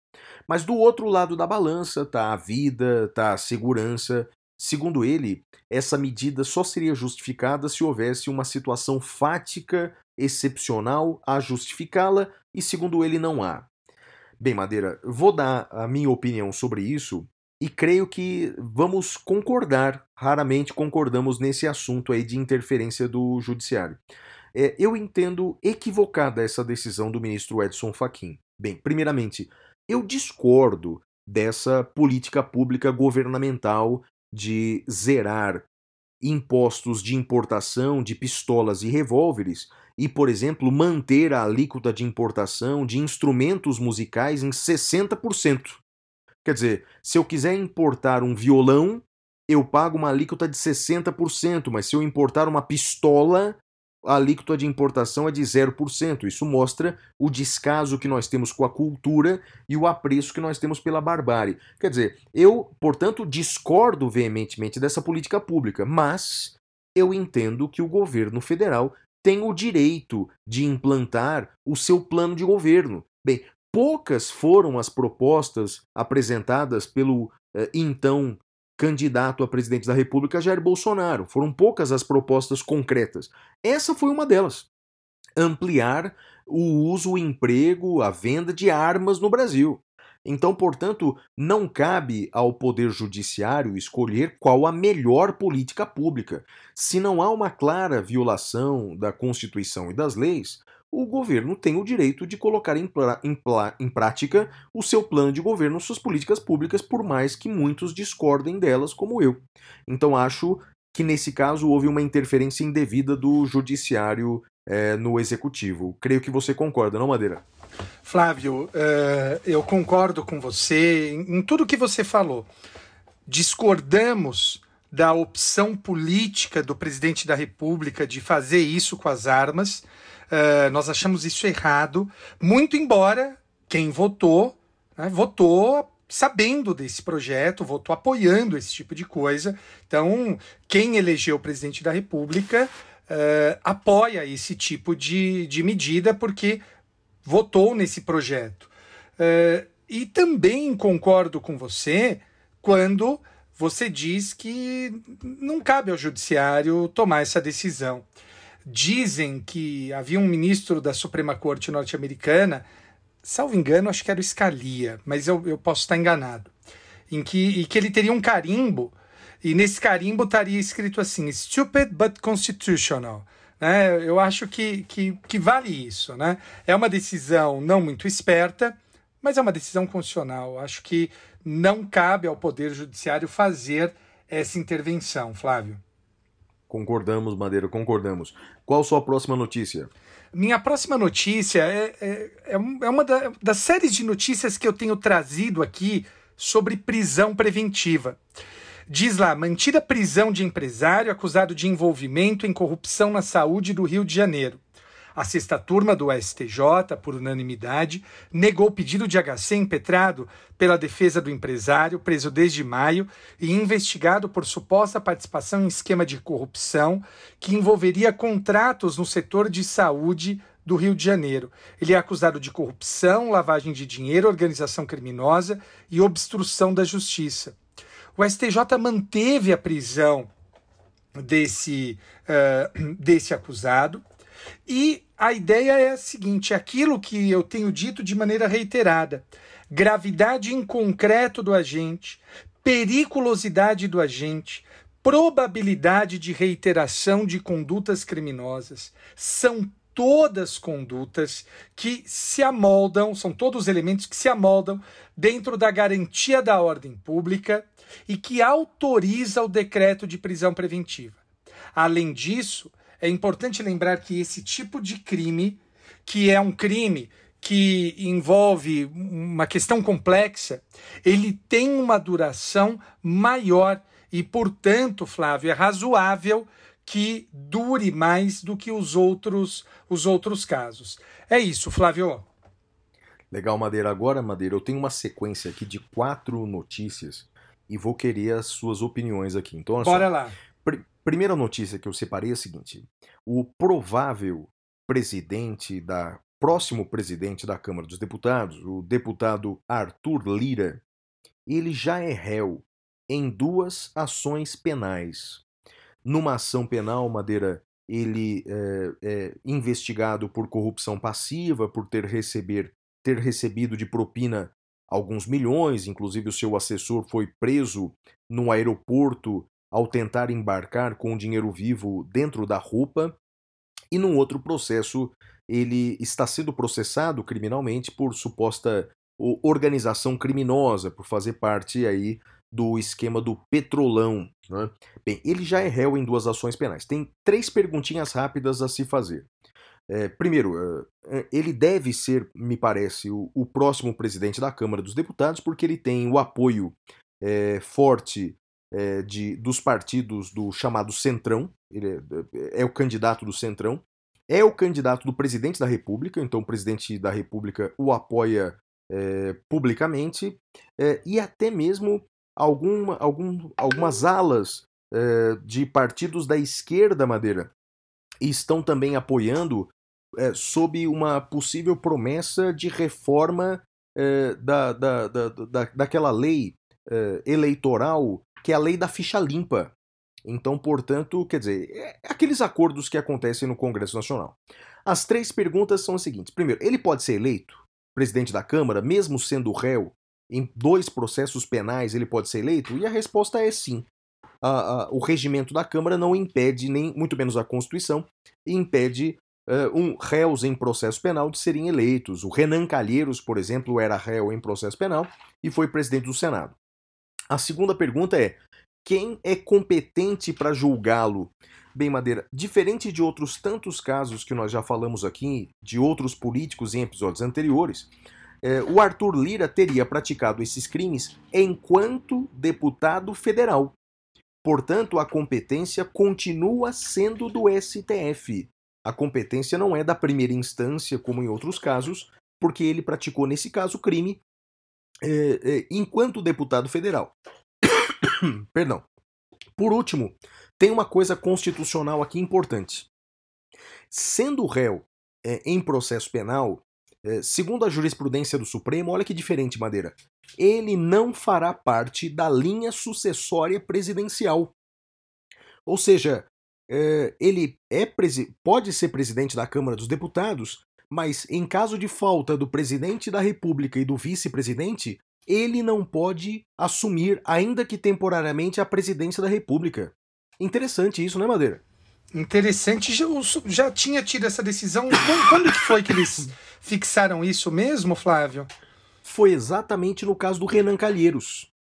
Mas do outro lado da balança está a vida, está a segurança. Segundo ele, essa medida só seria justificada se houvesse uma situação fática excepcional a justificá-la e, segundo ele, não há. Bem, Madeira, vou dar a minha opinião sobre isso e creio que vamos concordar, raramente concordamos nesse assunto aí de interferência do judiciário. É, eu entendo equivocada essa decisão do ministro Edson Fachin. Bem, primeiramente, eu discordo dessa política pública governamental de zerar impostos de importação de pistolas e revólveres e, por exemplo, manter a alíquota de importação de instrumentos musicais em 60%. Quer dizer, se eu quiser importar um violão, eu pago uma alíquota de 60%, mas se eu importar uma pistola, a alíquota de importação é de 0%. Isso mostra o descaso que nós temos com a cultura e o apreço que nós temos pela barbárie. Quer dizer, eu, portanto, discordo veementemente dessa política pública, mas eu entendo que o governo federal tem o direito de implantar o seu plano de governo. Bem, poucas foram as propostas apresentadas pelo eh, então candidato a presidente da República Jair Bolsonaro. Foram poucas as propostas concretas. Essa foi uma delas. Ampliar o uso, o emprego, a venda de armas no Brasil. Então, portanto, não cabe ao Poder Judiciário escolher qual a melhor política pública. Se não há uma clara violação da Constituição e das leis, o governo tem o direito de colocar em, em, em, prática o seu plano de governo, suas políticas públicas, por mais que muitos discordem delas, como eu. Então, acho que nesse caso houve uma interferência indevida do judiciário é, no executivo. Creio que você concorda, não, Madeira? Flávio, uh, eu concordo com você em, em tudo que você falou. Discordamos da opção política do presidente da República de fazer isso com as armas. Uh, nós achamos isso errado, muito embora quem votou, né, votou sabendo desse projeto, votou apoiando esse tipo de coisa. Então, quem elegeu o presidente da República uh, apoia esse tipo de, de medida porque votou nesse projeto. Uh, e também concordo com você quando você diz que não cabe ao judiciário tomar essa decisão. Dizem que havia um ministro da Suprema Corte norte-americana, salvo engano, acho que era o Scalia, mas eu, eu posso estar enganado, em que, e que ele teria um carimbo, e nesse carimbo estaria escrito assim: stupid but constitutional. Né? Eu acho que, que, que vale isso. Né? É uma decisão não muito esperta, mas é uma decisão constitucional. Acho que não cabe ao Poder Judiciário fazer essa intervenção, Flávio. Concordamos, Madeira, concordamos. Qual sua próxima notícia? Minha próxima notícia é, é, é, é uma da, das séries de notícias que eu tenho trazido aqui sobre prisão preventiva. Diz lá: mantida prisão de empresário acusado de envolvimento em corrupção na saúde do Rio de Janeiro. A sexta turma do STJ, por unanimidade, negou o pedido de HC impetrado pela defesa do empresário, preso desde maio e investigado por suposta participação em esquema de corrupção que envolveria contratos no setor de saúde do Rio de Janeiro. Ele é acusado de corrupção, lavagem de dinheiro, organização criminosa e obstrução da justiça. O STJ manteve a prisão desse, uh, desse acusado e a ideia é a seguinte: aquilo que eu tenho dito de maneira reiterada, gravidade em concreto do agente, periculosidade do agente, probabilidade de reiteração de condutas criminosas, são todas condutas que se amoldam, são todos elementos que se amoldam dentro da garantia da ordem pública e que autoriza o decreto de prisão preventiva. Além disso, é importante lembrar que esse tipo de crime, que é um crime que envolve uma questão complexa, ele tem uma duração maior e, portanto, Flávio, é razoável que dure mais do que os outros os outros casos. É isso, Flávio. Legal, Madeira. Agora, Madeira, eu tenho uma sequência aqui de quatro notícias e vou querer as suas opiniões aqui. Então, Bora só. lá. Primeira notícia que eu separei é a seguinte: o provável presidente da próximo presidente da Câmara dos Deputados, o deputado Arthur Lira, ele já é réu em duas ações penais. Numa ação penal, Madeira, ele é, é investigado por corrupção passiva, por ter, receber, ter recebido de propina alguns milhões, inclusive o seu assessor foi preso no aeroporto ao tentar embarcar com o dinheiro vivo dentro da roupa, e num outro processo ele está sendo processado criminalmente por suposta organização criminosa, por fazer parte aí do esquema do petrolão. Né? Bem, ele já é réu em duas ações penais. Tem três perguntinhas rápidas a se fazer. É, primeiro, é, ele deve ser, me parece, o, o, próximo presidente da Câmara dos Deputados, porque ele tem o apoio é, forte é, de, dos partidos do chamado Centrão, ele é, é, o candidato do Centrão, é o candidato do presidente da República, então o presidente da República o apoia é, publicamente, é, e até mesmo alguma, algum, algumas alas é, de partidos da esquerda, Madeira, estão também apoiando é, sob uma possível promessa de reforma da, da, da, da, daquela lei eleitoral que é a lei da ficha limpa. Então, portanto, quer dizer, é aqueles acordos que acontecem no Congresso Nacional. As três perguntas são as seguintes. Primeiro, ele pode ser eleito presidente da Câmara, mesmo sendo réu em dois processos penais, ele pode ser eleito? E a resposta é sim. o regimento da Câmara não impede, nem muito menos a Constituição, impede uh, um réus em processo penal de serem eleitos. O Renan Calheiros, por exemplo, era réu em processo penal e foi presidente do Senado. A segunda pergunta é: quem é competente para julgá-lo? Bem, Madeira, diferente de outros tantos casos que nós já falamos aqui, de outros políticos em episódios anteriores, é, o Arthur Lira teria praticado esses crimes enquanto deputado federal. Portanto, a competência continua sendo do STF. a competência não é da primeira instância, como em outros casos, porque ele praticou, nesse caso, crime é, é, enquanto deputado federal. Perdão. Por último, tem uma coisa constitucional aqui importante. Sendo réu é, em processo penal, é, segundo a jurisprudência do Supremo, olha que diferente, Madeira. Ele não fará parte da linha sucessória presidencial. Ou seja, é, ele é pode ser presidente da Câmara dos Deputados, mas em caso de falta do presidente da República e do vice-presidente, ele não pode assumir, ainda que temporariamente, a presidência da República. Interessante isso, né, Madeira? Interessante. Já, já tinha tido essa decisão. Quando, quando que foi que eles fixaram isso mesmo, Flávio? Foi exatamente no caso do Renan Calheiros.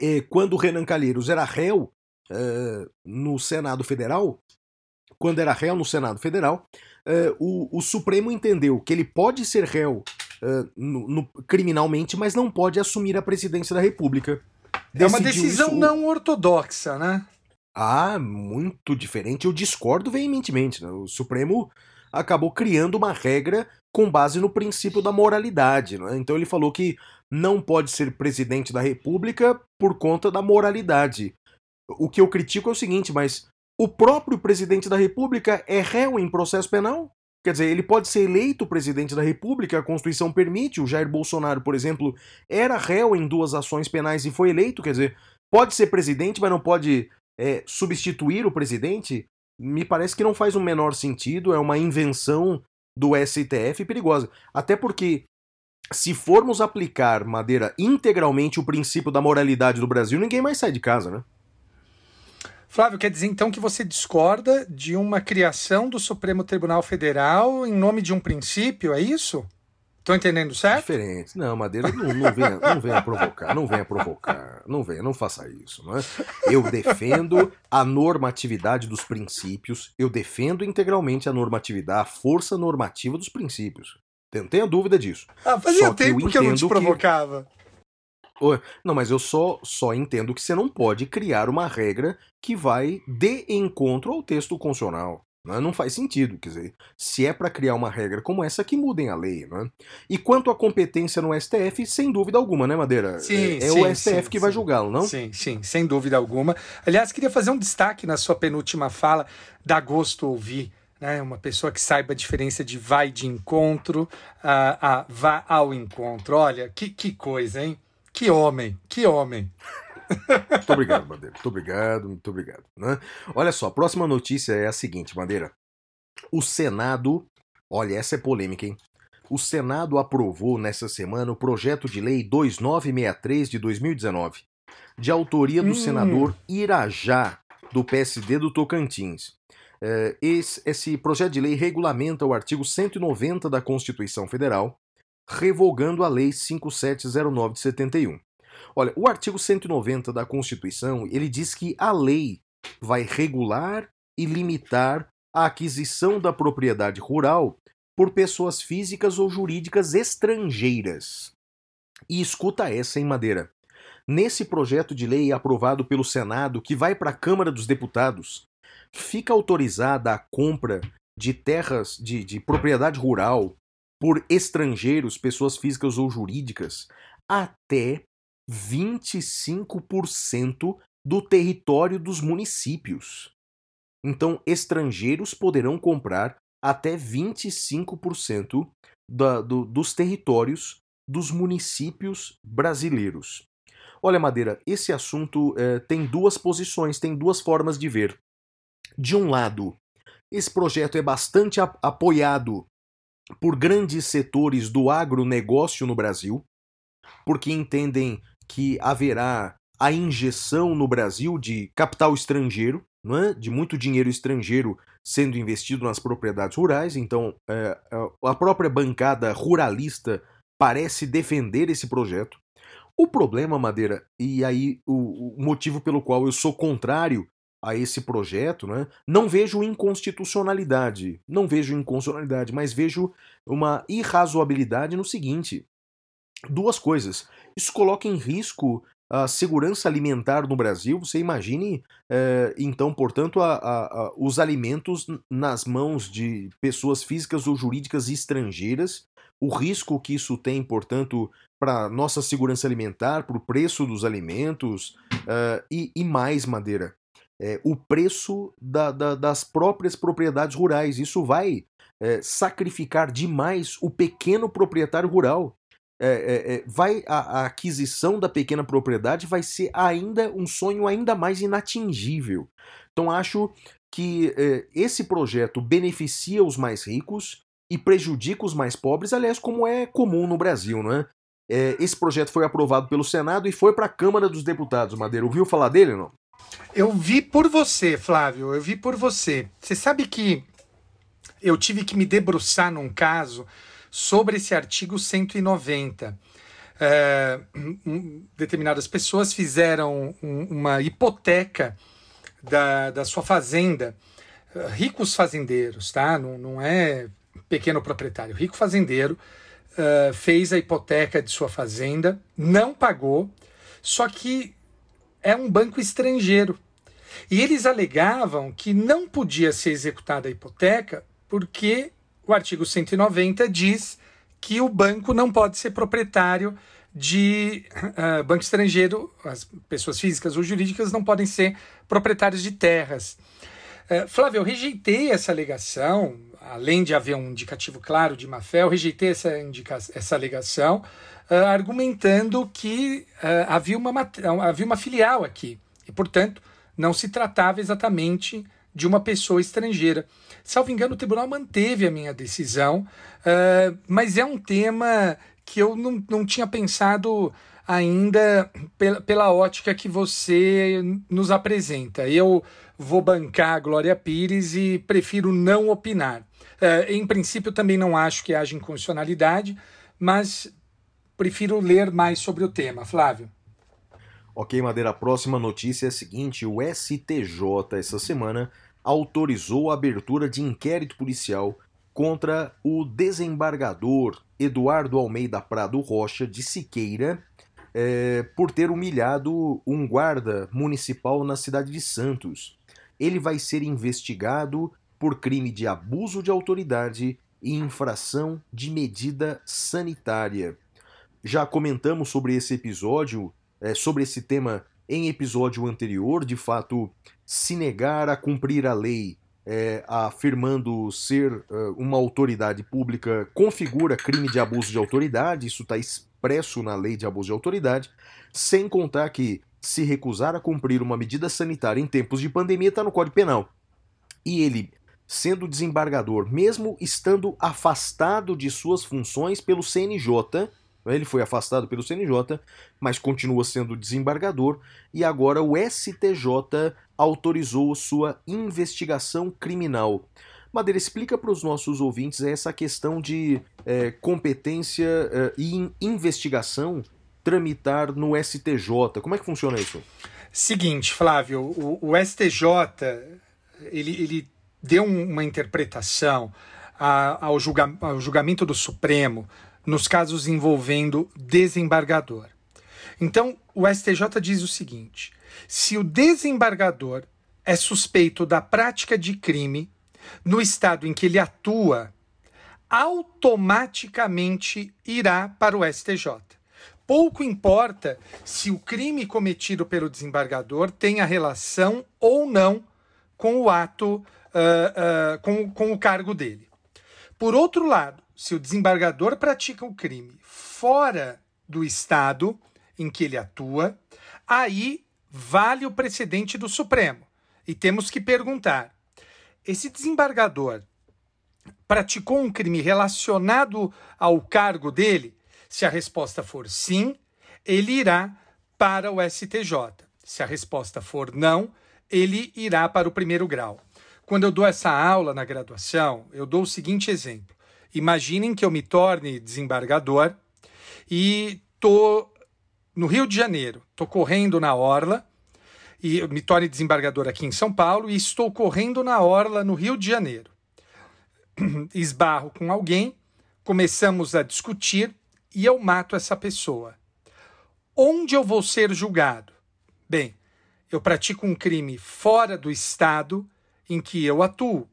É, quando o Renan Calheiros era réu uh, no Senado Federal, quando era réu no Senado Federal, uh, o, o, Supremo entendeu que ele pode ser réu uh, no, no, criminalmente, mas não pode assumir a presidência da República. Decidiu é uma decisão isso... não ortodoxa, né? Ah, muito diferente. Eu discordo veementemente. Né? O Supremo acabou criando uma regra com base no princípio da moralidade. Né? Então ele falou que não pode ser presidente da República por conta da moralidade. O que eu critico é o seguinte, mas o próprio presidente da República é réu em processo penal? Quer dizer, ele pode ser eleito presidente da República, a Constituição permite. O Jair Bolsonaro, por exemplo, era réu em duas ações penais e foi eleito. Quer dizer, pode ser presidente, mas não pode é, substituir o presidente, me parece que não faz o menor sentido, é uma invenção do STF perigosa. Até porque, se formos aplicar, Madeira, integralmente o princípio da moralidade do Brasil, ninguém mais sai de casa, né? Flávio, quer dizer então que você discorda de uma criação do Supremo Tribunal Federal em nome de um princípio, é isso? Tô entendendo certo? Diferente. Não, Madeira, não, não, venha, não venha provocar, não venha provocar, não venha, não faça isso. Não é? Eu defendo a normatividade dos princípios, eu defendo integralmente a normatividade, a força normativa dos princípios. Não tenha dúvida disso. Ah, fazia só tempo que eu, que eu não te provocava. Não, mas eu só, só entendo que você não pode criar uma regra que vai de encontro ao texto constitucional. Né? Não faz sentido, quer dizer, se é para criar uma regra como essa, que mudem a lei. Né? E quanto à competência no STF, sem dúvida alguma, né, Madeira? Sim, é, é sim, o STF sim, que vai julgá-lo, não? Sim, sim, sem dúvida alguma. Aliás, queria fazer um destaque na sua penúltima fala, dá gosto ouvir. Né, uma pessoa que saiba a diferença de vai de encontro a, a vá ao encontro. Olha, que, que coisa, hein? Que homem, que homem. Muito obrigado, Bandeira. Muito obrigado, muito obrigado. Né? Olha só, a próxima notícia é a seguinte, Bandeira. O Senado, olha, essa é polêmica, hein? O Senado aprovou nessa semana o projeto de lei 2963 de 2019, de autoria do hum. senador Irajá, do PSD do Tocantins. Esse, esse projeto de lei regulamenta o artigo 190 da Constituição Federal, revogando a Lei 5709 de 71. Olha, o artigo 190 da Constituição, ele diz que a lei vai regular e limitar a aquisição da propriedade rural por pessoas físicas ou jurídicas estrangeiras. E escuta essa, em Madeira. Nesse projeto de lei aprovado pelo Senado, que vai para a Câmara dos Deputados, fica autorizada a compra de terras de, de propriedade rural por estrangeiros, pessoas físicas ou jurídicas, até 25% do território dos municípios. Então, estrangeiros poderão comprar até 25% da, do, dos territórios dos municípios brasileiros. Olha, Madeira, esse assunto é, tem duas posições, tem duas formas de ver. De um lado, esse projeto é bastante apoiado por grandes setores do agronegócio no Brasil, porque entendem que haverá a injeção no Brasil de capital estrangeiro, é? de muito dinheiro estrangeiro sendo investido nas propriedades rurais. Então, é, é, a própria bancada ruralista parece defender esse projeto. O problema, Madeira, e aí o, o motivo pelo qual eu sou contrário a esse projeto, né? não vejo inconstitucionalidade, não vejo inconstitucionalidade, mas vejo uma irrazoabilidade no seguinte: duas coisas. Isso coloca em risco a segurança alimentar no Brasil, você imagine, é, então, portanto, a, a, a, os alimentos nas mãos de pessoas físicas ou jurídicas estrangeiras, o risco que isso tem, portanto, para nossa segurança alimentar, para o preço dos alimentos uh, e, e, mais, Madeira, é, o preço da, da, das próprias propriedades rurais. Isso vai é, sacrificar demais o pequeno proprietário rural. É, é, é, vai a, a, aquisição da pequena propriedade vai ser ainda um sonho ainda mais inatingível. Então acho que é, esse projeto beneficia os mais ricos e prejudica os mais pobres, aliás, como é comum no Brasil, não é? esse projeto foi aprovado pelo Senado e foi para a Câmara dos Deputados. Madeira, ouviu falar dele não? Eu vi por você, Flávio. Eu vi por você. Você sabe que eu tive que me debruçar num caso sobre esse artigo 190. É, um, determinadas pessoas fizeram um, uma hipoteca da, da sua fazenda. Ricos fazendeiros, tá? Não, não é pequeno proprietário. Rico fazendeiro uh, fez a hipoteca de sua fazenda, não pagou, só que é um banco estrangeiro. E eles alegavam que não podia ser executada a hipoteca porque o artigo 190 diz que o banco não pode ser proprietário de uh, banco estrangeiro, as pessoas físicas ou jurídicas não podem ser proprietários de terras. Uh, Flávio, eu rejeitei essa alegação, além de haver um indicativo claro de má-fé, eu rejeitei essa, essa alegação, uh, argumentando que havia, uma, havia uma filial aqui, e, portanto, não se tratava exatamente de uma pessoa estrangeira. Salvo engano, o tribunal manteve a minha decisão, uh, mas é um tema que eu não, não tinha pensado ainda pela, pela ótica que você nos apresenta. Eu vou bancar a Glória Pires e prefiro não opinar. Uh, em princípio, também não acho que haja inconstitucionalidade, mas prefiro ler mais sobre o tema. Flávio. Ok, Madeira, a próxima notícia é a seguinte: o STJ essa semana autorizou a abertura de inquérito policial contra o desembargador Eduardo Almeida Prado Rocha de Siqueira é, por ter humilhado um guarda municipal na cidade de Santos. Ele vai ser investigado por crime de abuso de autoridade e infração de medida sanitária. Já comentamos sobre esse episódio, é, sobre esse tema em episódio anterior, de fato, se negar a cumprir a lei, é, afirmando ser uh, uma autoridade pública, configura crime de abuso de autoridade, isso está expresso na lei de abuso de autoridade, sem contar que se recusar a cumprir uma medida sanitária em tempos de pandemia está no Código Penal. E ele, sendo desembargador, mesmo estando afastado de suas funções pelo CNJ, ele foi afastado pelo CNJ, mas continua sendo desembargador, e agora o STJ autorizou sua investigação criminal. Madeira, explica para os nossos ouvintes essa questão de é, competência é, e investigação tramitar no STJ. Como é que funciona isso? Seguinte, Flávio, o, o STJ ele, ele deu uma interpretação ao, julga, ao julgamento do Supremo nos casos envolvendo desembargador. Então, o STJ diz o seguinte: se o desembargador é suspeito da prática de crime no estado em que ele atua, automaticamente irá para o STJ. Pouco importa se o crime cometido pelo desembargador tenha relação ou não com o ato, uh, uh, com, com o cargo dele. Por outro lado, se o desembargador pratica um crime fora do estado em que ele atua, aí vale o precedente do Supremo. E temos que perguntar: esse desembargador praticou um crime relacionado ao cargo dele? Se a resposta for sim, ele irá para o STJ. Se a resposta for não, ele irá para o primeiro grau. Quando eu dou essa aula na graduação, eu dou o seguinte exemplo. Imaginem que eu me torne desembargador e tô no Rio de Janeiro, tô correndo na orla e me torne desembargador aqui em São Paulo e estou correndo na orla no Rio de Janeiro. Esbarro com alguém, começamos a discutir e eu mato essa pessoa. onde eu vou ser julgado? Bem, eu pratico um crime fora do estado em que eu atuo.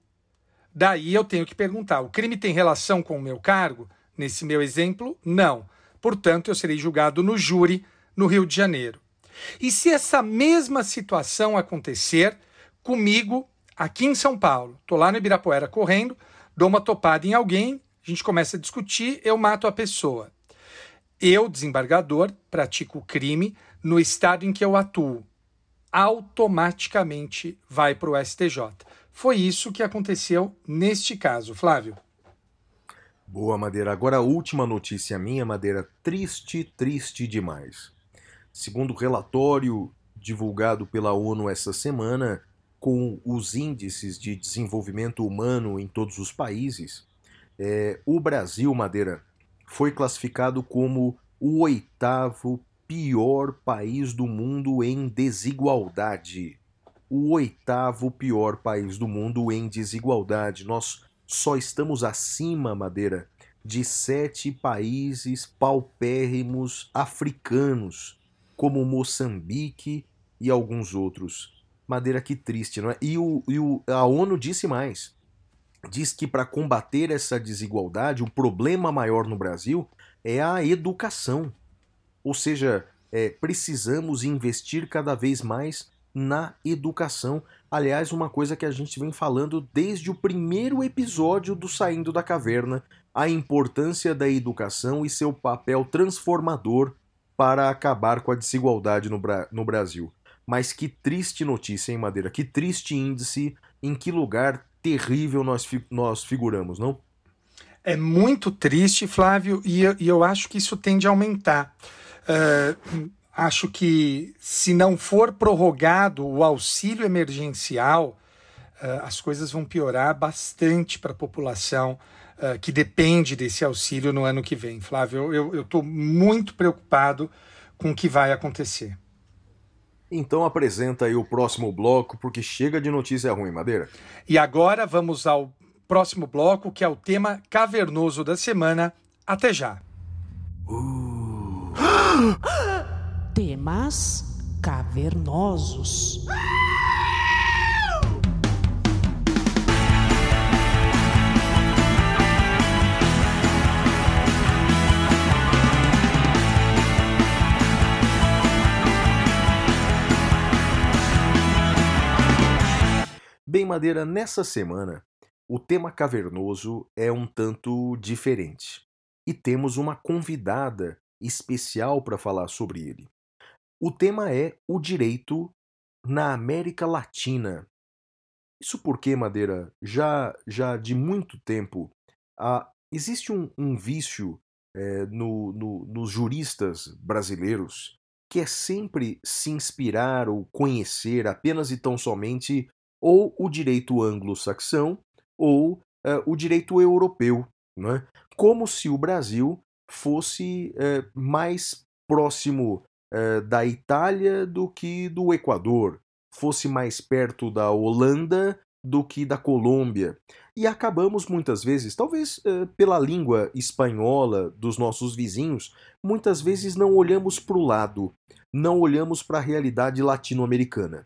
Daí eu tenho que perguntar: o crime tem relação com o meu cargo? Nesse meu exemplo, não. Portanto, eu serei julgado no júri no Rio de Janeiro. E se essa mesma situação acontecer comigo aqui em São Paulo? Estou lá no Ibirapuera correndo, dou uma topada em alguém, a gente começa a discutir, eu mato a pessoa. Eu, desembargador, pratico o crime no estado em que eu atuo. Automaticamente vai para o STJ. Foi isso que aconteceu neste caso, Flávio. Boa, Madeira. Agora a última notícia minha, Madeira. Triste, triste demais. Segundo o relatório divulgado pela ONU essa semana, com os índices de desenvolvimento humano em todos os países, é, o Brasil, Madeira, foi classificado como o oitavo pior país do mundo em desigualdade o oitavo pior país do mundo em desigualdade. Nós só estamos acima, Madeira, de sete países paupérrimos africanos, como Moçambique e alguns outros. Madeira, que triste, não é? E, o, e o, a ONU disse mais. Diz que para combater essa desigualdade, o problema maior no Brasil é a educação. Ou seja, é, precisamos investir cada vez mais na educação. Aliás, uma coisa que a gente vem falando desde o primeiro episódio do Saindo da Caverna, a importância da educação e seu papel transformador para acabar com a desigualdade no, Bra no Brasil. Mas que triste notícia, hein, Madeira? Que triste índice, em que lugar terrível nós, fi nós figuramos, não? É muito triste, Flávio, e eu, e eu acho que isso tende a aumentar. Uh, acho que se não for prorrogado o auxílio emergencial, uh, as coisas vão piorar bastante para a população uh, que depende desse auxílio no ano que vem. Flávio, eu estou muito preocupado com o que vai acontecer. Então apresenta aí o próximo bloco, porque chega de notícia ruim, Madeira. E agora vamos ao próximo bloco, que é o tema cavernoso da semana. Até já. Uh. temas cavernosos. Bem, Madeira, nessa semana, o tema cavernoso é um tanto diferente. E temos uma convidada especial para falar sobre ele. O tema é o direito na América Latina. Isso porque, Madeira, já, já de muito tempo, existe um, um vício é, no, no, nos juristas brasileiros que é sempre se inspirar ou conhecer apenas e tão somente ou o direito anglo-saxão ou é, o direito europeu, não é? como se o Brasil fosse é, mais próximo eh, da Itália do que do Equador, fosse mais perto da Holanda do que da Colômbia. E acabamos muitas vezes, talvez uh, pela língua espanhola dos nossos vizinhos, muitas vezes não olhamos para o lado, não olhamos para a realidade latino-americana.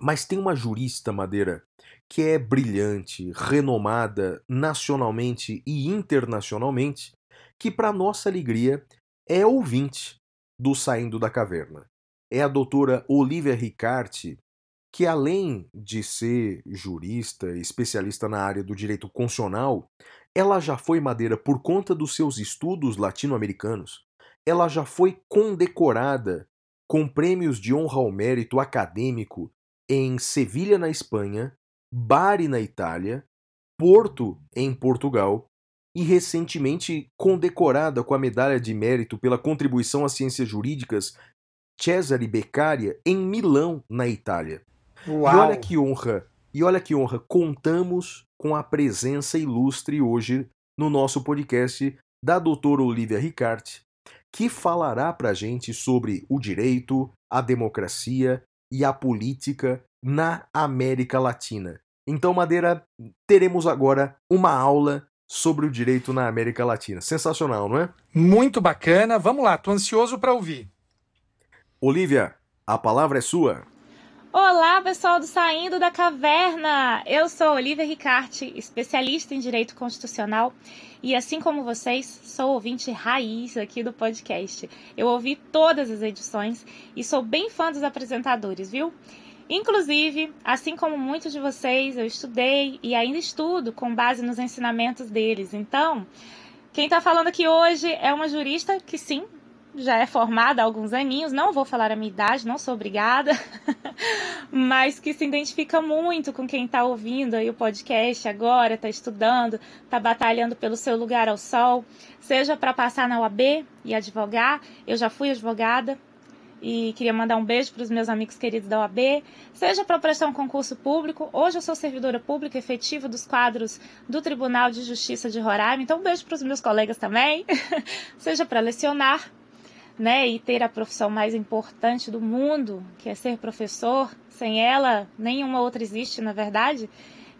Mas tem uma jurista, Madeira, que é brilhante, renomada nacionalmente e internacionalmente, que, para nossa alegria, é ouvinte do Saindo da Caverna. É a doutora Olivia Ricarte, que além de ser jurista, especialista na área do direito constitucional, ela já foi madeira por conta dos seus estudos latino-americanos. Ela já foi condecorada com prêmios de honra ao mérito acadêmico em Sevilha, na Espanha, Bari, na Itália, Porto, em Portugal, e recentemente condecorada com a medalha de mérito pela contribuição às ciências jurídicas Cesare Beccaria em Milão, na Itália. Uau. E olha que honra, e olha que honra, contamos com a presença ilustre hoje no nosso podcast da doutora Olivia Ricarte, que falará para a gente sobre o direito, a democracia e a política na América Latina. Então, Madeira, teremos agora uma aula sobre o direito na América Latina. Sensacional, não é? Muito bacana. Vamos lá, tô ansioso para ouvir. Olivia, a palavra é sua. Olá, pessoal do Saindo da Caverna! Eu sou Olivia Ricarte, especialista em Direito Constitucional e, assim como vocês, sou ouvinte raiz aqui do podcast. Eu ouvi todas as edições e sou bem fã dos apresentadores, viu? Inclusive, assim como muitos de vocês, eu estudei e ainda estudo com base nos ensinamentos deles. Então, quem está falando aqui hoje é uma jurista que, sim, já é formada há alguns aninhos, não vou falar a minha idade, não sou obrigada, mas que se identifica muito com quem está ouvindo aí o podcast agora, está estudando, está batalhando pelo seu lugar ao sol, seja para passar na UAB e advogar, eu já fui advogada, e queria mandar um beijo para os meus amigos queridos da OAB, seja para prestar um concurso público. Hoje eu sou servidora pública efetiva dos quadros do Tribunal de Justiça de Roraima, então um beijo para os meus colegas também, seja para lecionar né, e ter a profissão mais importante do mundo, que é ser professor. Sem ela, nenhuma outra existe, na verdade.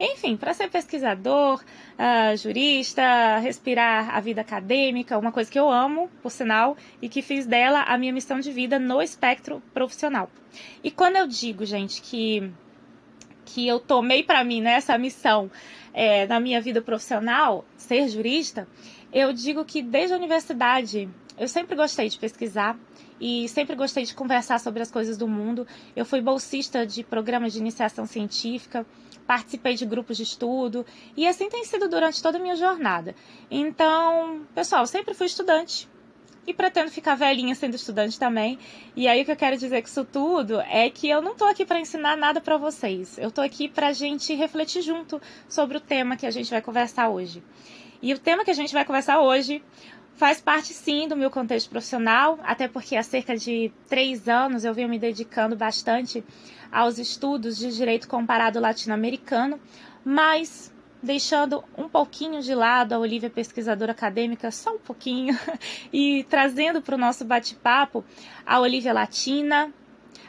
Enfim, para ser pesquisador, uh, jurista, respirar a vida acadêmica, uma coisa que eu amo, por sinal, e que fiz dela a minha missão de vida no espectro profissional. E quando eu digo, gente, que que eu tomei para mim né, missão é, na minha vida profissional, ser jurista, eu digo que desde a universidade eu sempre gostei de pesquisar e sempre gostei de conversar sobre as coisas do mundo. Eu fui bolsista de programas de iniciação científica, participei de grupos de estudo e assim tem sido durante toda a minha jornada. Então, pessoal, sempre fui estudante e pretendo ficar velhinha sendo estudante também. E aí o que eu quero dizer com isso tudo é que eu não estou aqui para ensinar nada para vocês. Eu estou aqui para a gente refletir junto sobre o tema que a gente vai conversar hoje. E o tema que a gente vai conversar hoje Faz parte sim do meu contexto profissional, até porque há cerca de três anos eu venho me dedicando bastante aos estudos de direito comparado latino-americano, mas deixando um pouquinho de lado a Olivia pesquisadora acadêmica, só um pouquinho, e trazendo para o nosso bate-papo a Olivia latina,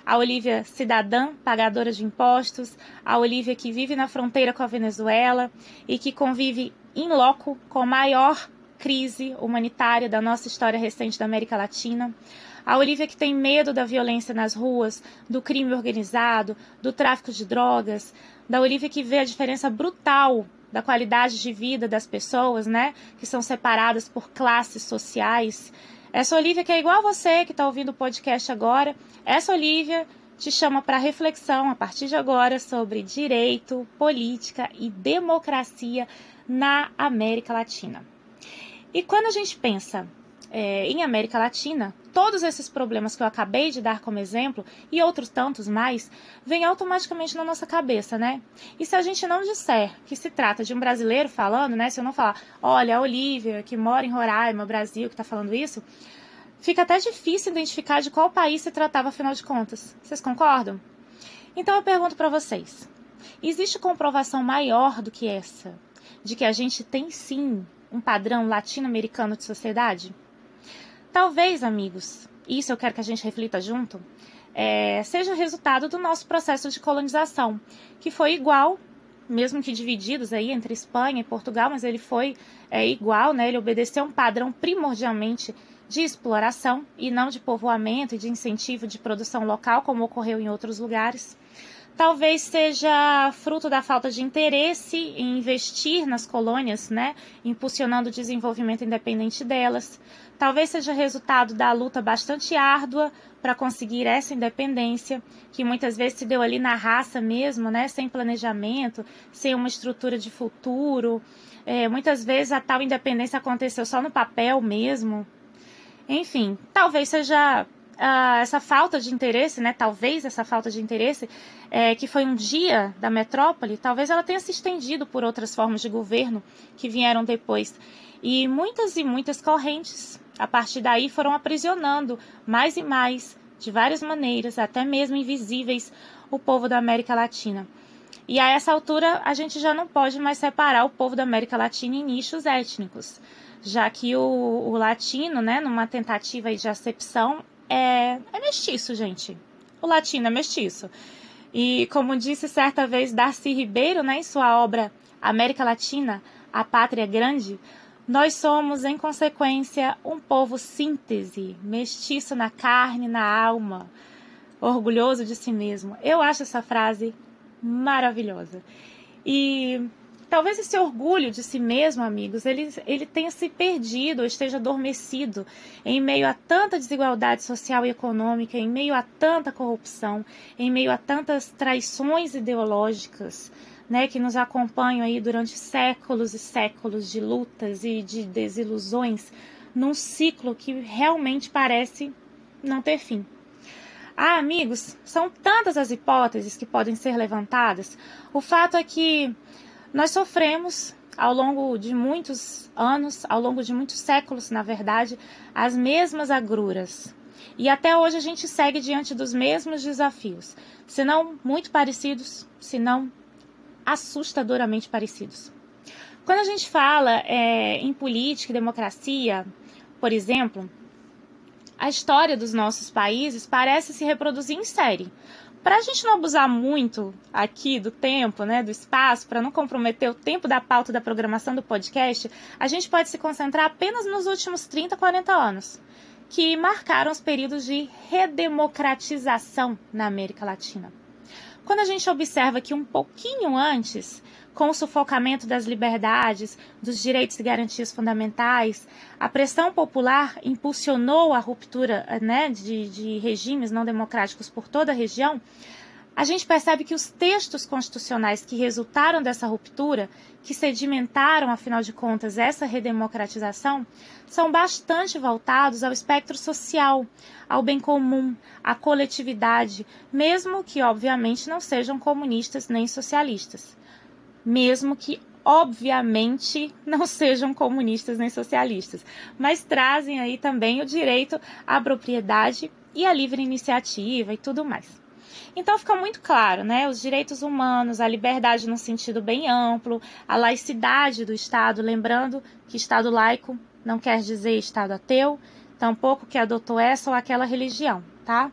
a Olivia cidadã, pagadora de impostos, a Olivia que vive na fronteira com a Venezuela e que convive em loco com a maior crise humanitária da nossa história recente da América Latina. A Olivia que tem medo da violência nas ruas, do crime organizado, do tráfico de drogas, da Olivia que vê a diferença brutal da qualidade de vida das pessoas, né, que são separadas por classes sociais. Essa Olivia que é igual a você que está ouvindo o podcast agora, essa Olivia te chama para reflexão a partir de agora sobre direito, política e democracia na América Latina. E quando a gente pensa é, em América Latina, todos esses problemas que eu acabei de dar como exemplo e outros tantos mais vêm automaticamente na nossa cabeça, né? E se a gente não disser que se trata de um brasileiro falando, né? Se eu não falar, olha, a Olivia, que mora em Roraima, Brasil, que está falando isso, fica até difícil identificar de qual país se tratava, afinal de contas. Vocês concordam? Então eu pergunto para vocês: existe comprovação maior do que essa de que a gente tem sim um padrão latino-americano de sociedade? Talvez, amigos, isso eu quero que a gente reflita junto, é, seja resultado do nosso processo de colonização, que foi igual, mesmo que divididos aí entre Espanha e Portugal, mas ele foi é, igual, né? Ele obedeceu um padrão primordialmente de exploração e não de povoamento e de incentivo de produção local, como ocorreu em outros lugares. Talvez seja fruto da falta de interesse em investir nas colônias, né, impulsionando o desenvolvimento independente delas. Talvez seja resultado da luta bastante árdua para conseguir essa independência, que muitas vezes se deu ali na raça mesmo, né, sem planejamento, sem uma estrutura de futuro. É, muitas vezes a tal independência aconteceu só no papel mesmo. Enfim, talvez seja uh, essa falta de interesse, né? Talvez essa falta de interesse, é, que foi um dia da metrópole, talvez ela tenha se estendido por outras formas de governo que vieram depois. E muitas e muitas correntes, a partir daí, foram aprisionando mais e mais, de várias maneiras, até mesmo invisíveis, o povo da América Latina. E a essa altura, a gente já não pode mais separar o povo da América Latina em nichos étnicos, já que o, o latino, né, numa tentativa de acepção, é, é mestiço, gente. O latino é mestiço. E como disse certa vez Darcy Ribeiro, né, em sua obra América Latina, A Pátria Grande, Nós somos, em consequência, um povo síntese, mestiço na carne, na alma, orgulhoso de si mesmo. Eu acho essa frase maravilhosa. E talvez esse orgulho de si mesmo, amigos, ele, ele tenha se perdido ou esteja adormecido em meio a tanta desigualdade social e econômica, em meio a tanta corrupção, em meio a tantas traições ideológicas. Né, que nos acompanham aí durante séculos e séculos de lutas e de desilusões, num ciclo que realmente parece não ter fim. Ah, amigos, são tantas as hipóteses que podem ser levantadas. O fato é que nós sofremos ao longo de muitos anos, ao longo de muitos séculos, na verdade, as mesmas agruras. E até hoje a gente segue diante dos mesmos desafios, se não muito parecidos, se não assustadoramente parecidos. Quando a gente fala é, em política e democracia, por exemplo, a história dos nossos países parece se reproduzir em série. Para a gente não abusar muito aqui do tempo, né, do espaço, para não comprometer o tempo da pauta da programação do podcast, a gente pode se concentrar apenas nos últimos 30, 40 anos, que marcaram os períodos de redemocratização na América Latina. Quando a gente observa que um pouquinho antes com o sufocamento das liberdades, dos direitos e garantias fundamentais, a pressão popular impulsionou a ruptura né, de, de regimes não democráticos por toda a região, a gente percebe que os textos constitucionais que resultaram dessa ruptura, que sedimentaram, afinal de contas, essa redemocratização, são bastante voltados ao espectro social, ao bem comum, à coletividade, mesmo que, obviamente, não sejam comunistas nem socialistas mesmo que obviamente não sejam comunistas nem socialistas, mas trazem aí também o direito à propriedade e à livre iniciativa e tudo mais. Então fica muito claro, né? Os direitos humanos, a liberdade num sentido bem amplo, a laicidade do Estado, lembrando que Estado laico não quer dizer Estado ateu, tampouco que adotou essa ou aquela religião, tá?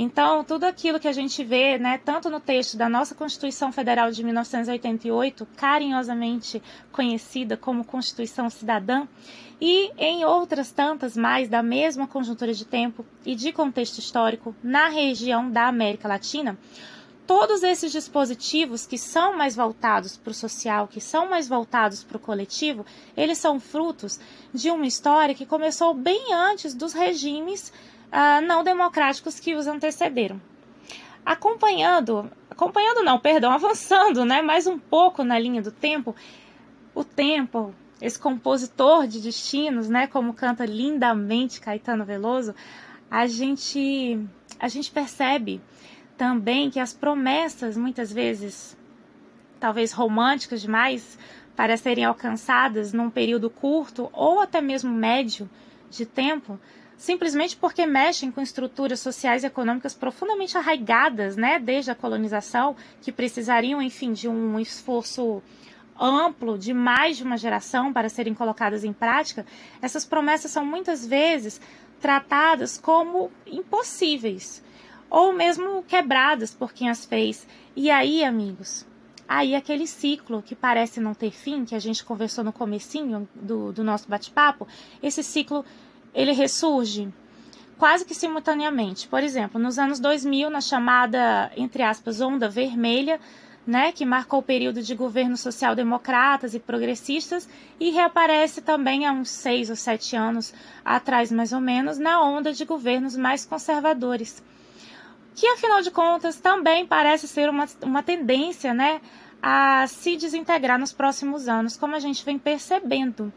Então, tudo aquilo que a gente vê, né, tanto no texto da nossa Constituição Federal de 1988, carinhosamente conhecida como Constituição Cidadã, e em outras tantas mais da mesma conjuntura de tempo e de contexto histórico na região da América Latina, todos esses dispositivos que são mais voltados para o social, que são mais voltados para o coletivo, eles são frutos de uma história que começou bem antes dos regimes uh, não democráticos que os antecederam. Acompanhando, acompanhando não, perdão, avançando, né, mais um pouco na linha do tempo, o tempo, esse compositor de destinos, né, como canta lindamente Caetano Veloso, a gente a gente percebe também que as promessas muitas vezes talvez românticas demais para serem alcançadas num período curto ou até mesmo médio de tempo simplesmente porque mexem com estruturas sociais e econômicas profundamente arraigadas, né, desde a colonização, que precisariam, enfim, de um esforço amplo de mais de uma geração para serem colocadas em prática, essas promessas são muitas vezes tratadas como impossíveis ou mesmo quebradas por quem as fez. E aí, amigos, aí aquele ciclo que parece não ter fim, que a gente conversou no comecinho do, do nosso bate-papo, esse ciclo ele ressurge quase que simultaneamente. Por exemplo, nos anos 2000, na chamada, entre aspas, onda vermelha, né, que marcou o período de governos social-democratas e progressistas, e reaparece também há uns seis ou sete anos atrás, mais ou menos, na onda de governos mais conservadores. Que, afinal de contas, também parece ser uma, uma tendência né, a se desintegrar nos próximos anos, como a gente vem percebendo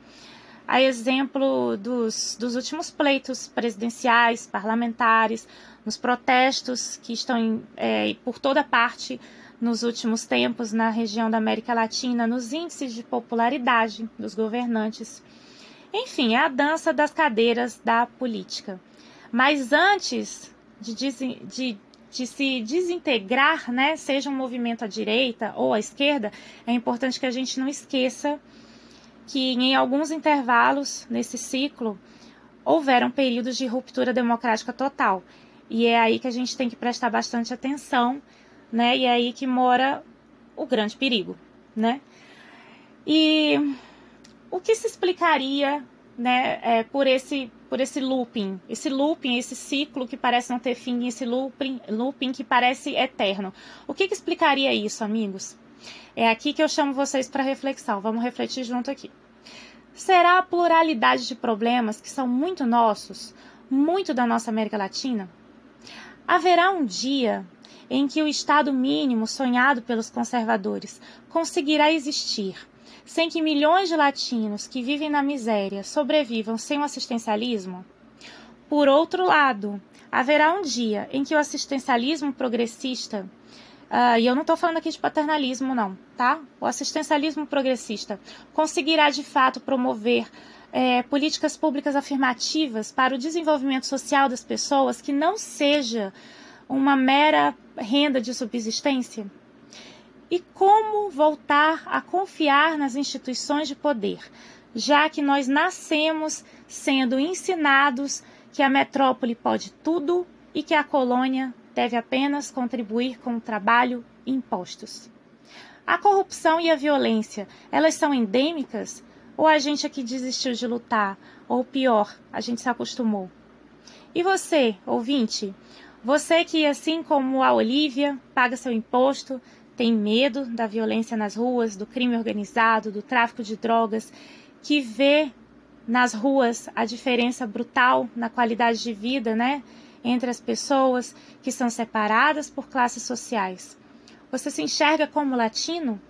a exemplo dos, dos últimos pleitos presidenciais, parlamentares, nos protestos que estão em, é, por toda parte nos últimos tempos na região da América Latina, nos índices de popularidade dos governantes. Enfim, é a dança das cadeiras da política. Mas antes de, de, de se desintegrar, né, seja um movimento à direita ou à esquerda, é importante que a gente não esqueça que em alguns intervalos nesse ciclo houveram períodos de ruptura democrática total. E é aí que a gente tem que prestar bastante atenção, né? E é aí que mora o grande perigo, né? E o que se explicaria né, é, por, esse, por esse looping, esse looping, esse ciclo que parece não ter fim, esse looping, looping que parece eterno. O que, que explicaria isso, amigos? É aqui que eu chamo vocês para reflexão. Vamos refletir junto aqui. Será a pluralidade de problemas que são muito nossos, muito da nossa América Latina? Haverá um dia em que o Estado mínimo sonhado pelos conservadores conseguirá existir, sem que milhões de latinos que vivem na miséria sobrevivam sem o assistencialismo? Por outro lado, haverá um dia em que o assistencialismo progressista Uh, e eu não estou falando aqui de paternalismo, não, tá? O assistencialismo progressista conseguirá de fato promover é, políticas públicas afirmativas para o desenvolvimento social das pessoas que não seja uma mera renda de subsistência? E como voltar a confiar nas instituições de poder, já que nós nascemos sendo ensinados que a metrópole pode tudo e que a colônia deve apenas contribuir com o trabalho e impostos. A corrupção e a violência, elas são endêmicas? Ou a gente aqui desistiu de lutar? Ou pior, a gente se acostumou? E você, ouvinte? Você que, assim como a Olivia, paga seu imposto, tem medo da violência nas ruas, do crime organizado, do tráfico de drogas, que vê nas ruas a diferença brutal na qualidade de vida, né? Entre as pessoas que são separadas por classes sociais. Você se enxerga como latino?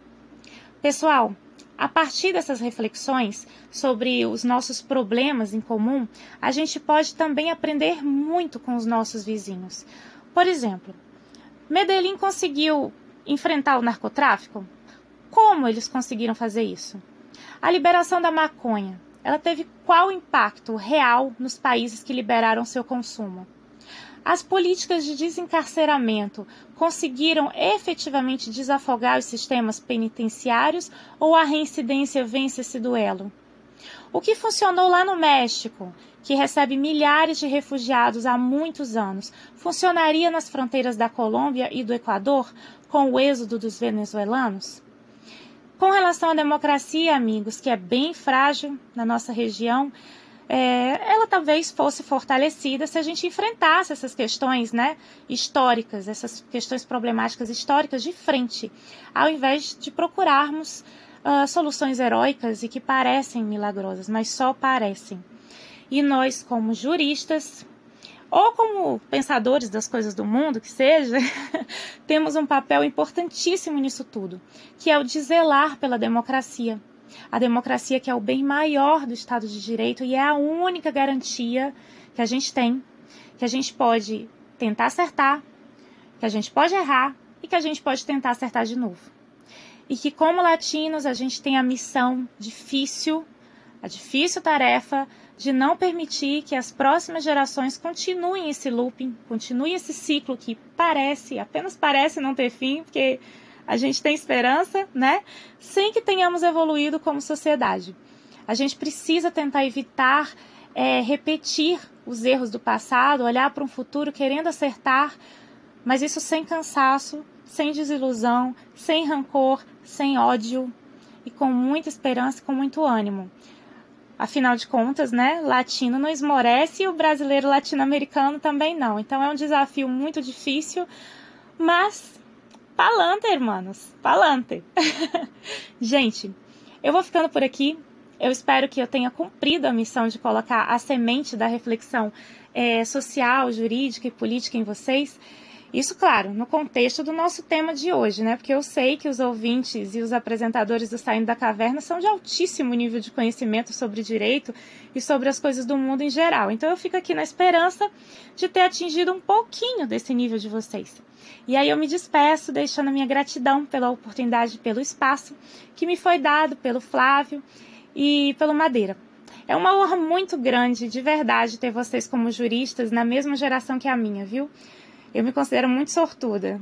Pessoal, a partir dessas reflexões sobre os nossos problemas em comum, a gente pode também aprender muito com os nossos vizinhos. Por exemplo, Medellín conseguiu enfrentar o narcotráfico? Como eles conseguiram fazer isso? A liberação da maconha, ela teve qual impacto real nos países que liberaram seu consumo? As políticas de desencarceramento conseguiram efetivamente desafogar os sistemas penitenciários ou a reincidência vence esse duelo? O que funcionou lá no México, que recebe milhares de refugiados há muitos anos, funcionaria nas fronteiras da Colômbia e do Equador com o êxodo dos venezuelanos? Com relação à democracia, amigos, que é bem frágil na nossa região, é, ela talvez fosse fortalecida se a gente enfrentasse essas questões né, históricas, essas questões problemáticas históricas de frente, ao invés de procurarmos uh, soluções heróicas e que parecem milagrosas, mas só parecem. E nós, como juristas, ou como pensadores das coisas do mundo, que seja, temos um papel importantíssimo nisso tudo, que é o de zelar pela democracia a democracia que é o bem maior do Estado de Direito e é a única garantia que a gente tem, que a gente pode tentar acertar, que a gente pode errar e que a gente pode tentar acertar de novo. E que, como latinos, a gente tem a missão difícil, a difícil tarefa de não permitir que as próximas gerações continuem esse looping, continuem esse ciclo que parece, apenas parece não ter fim, porque a gente tem esperança, né? Sem que tenhamos evoluído como sociedade. A gente precisa tentar evitar é, repetir os erros do passado, olhar para um futuro querendo acertar, mas isso sem cansaço, sem desilusão, sem rancor, sem ódio e com muita esperança e com muito ânimo. Afinal de contas, né, latino não esmorece e o brasileiro latino-americano também não. Então é um desafio muito difícil, mas Palante, hermanos. Palante. Gente, eu vou ficando por aqui. Eu espero que eu tenha cumprido a missão de colocar a semente da reflexão é, social, jurídica e política em vocês. Isso, claro, no contexto do nosso tema de hoje, né? Porque eu sei que os ouvintes e os apresentadores do Saindo da Caverna são de altíssimo nível de conhecimento sobre direito e sobre as coisas do mundo em geral. Então eu fico aqui na esperança de ter atingido um pouquinho desse nível de vocês. E aí eu me despeço, deixando a minha gratidão pela oportunidade, pelo espaço que me foi dado pelo Flávio e pelo Madeira. É uma honra muito grande, de verdade, ter vocês como juristas na mesma geração que a minha, viu? Eu me considero muito sortuda.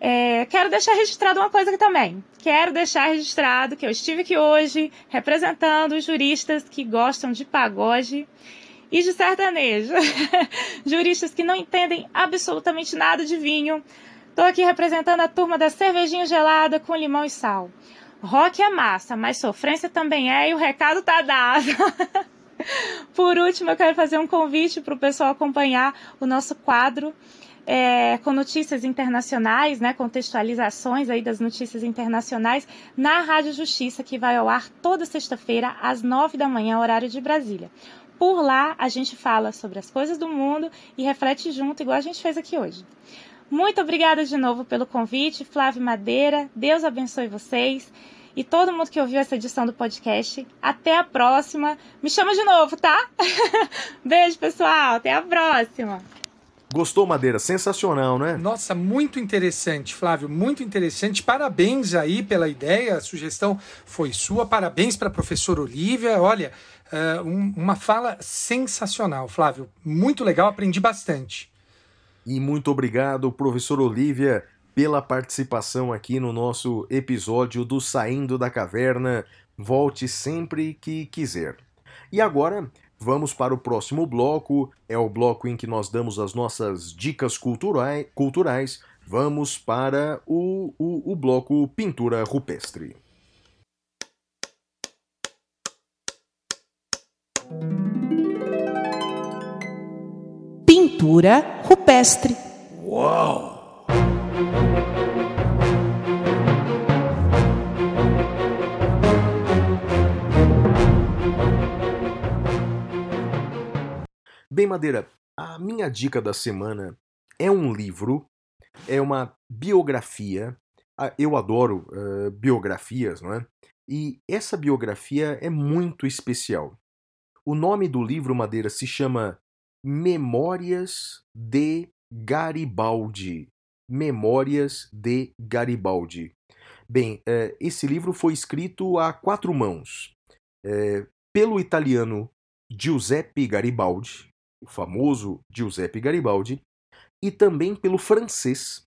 É, quero deixar registrado uma coisa aqui também. Quero deixar registrado que eu estive aqui hoje representando os juristas que gostam de pagode e de sertanejo. Juristas que não entendem absolutamente nada de vinho. Estou aqui representando a turma da cervejinha gelada com limão e sal. Rock é massa, mas sofrência também é e o recado tá dado. Por último, eu quero fazer um convite para o pessoal acompanhar o nosso quadro é, com notícias internacionais, né, contextualizações aí das notícias internacionais na Rádio Justiça, que vai ao ar toda sexta-feira às nove da manhã, horário de Brasília. Por lá, a gente fala sobre as coisas do mundo e reflete junto, igual a gente fez aqui hoje. Muito obrigada de novo pelo convite, Flávio Madeira. Deus abençoe vocês e todo mundo que ouviu essa edição do podcast. Até a próxima. Me chama de novo, tá? Beijo, pessoal. Até a próxima. Gostou, Madeira? Sensacional, né? Nossa, muito interessante, Flávio, muito interessante. Parabéns aí pela ideia, a sugestão foi sua. Parabéns para a professora Olivia. Olha, uh, um, uma fala sensacional, Flávio. Muito legal, aprendi bastante. E muito obrigado, professor Olivia, pela participação aqui no nosso episódio do Saindo da Caverna. Volte sempre que quiser. E agora Vamos para o próximo bloco, é o bloco em que nós damos as nossas dicas culturais. culturais. Vamos para o, o, o bloco Pintura Rupestre. Pintura rupestre. Uau! Bem, Madeira, a minha dica da semana é um livro, é uma biografia. Ah, eu adoro uh, biografias, não é? E essa biografia é muito especial. O nome do livro, Madeira, se chama Memórias de Garibaldi. Memórias de Garibaldi. Bem, uh, esse livro foi escrito a quatro mãos uh, pelo italiano Giuseppe Garibaldi, o famoso Giuseppe Garibaldi, e também pelo francês.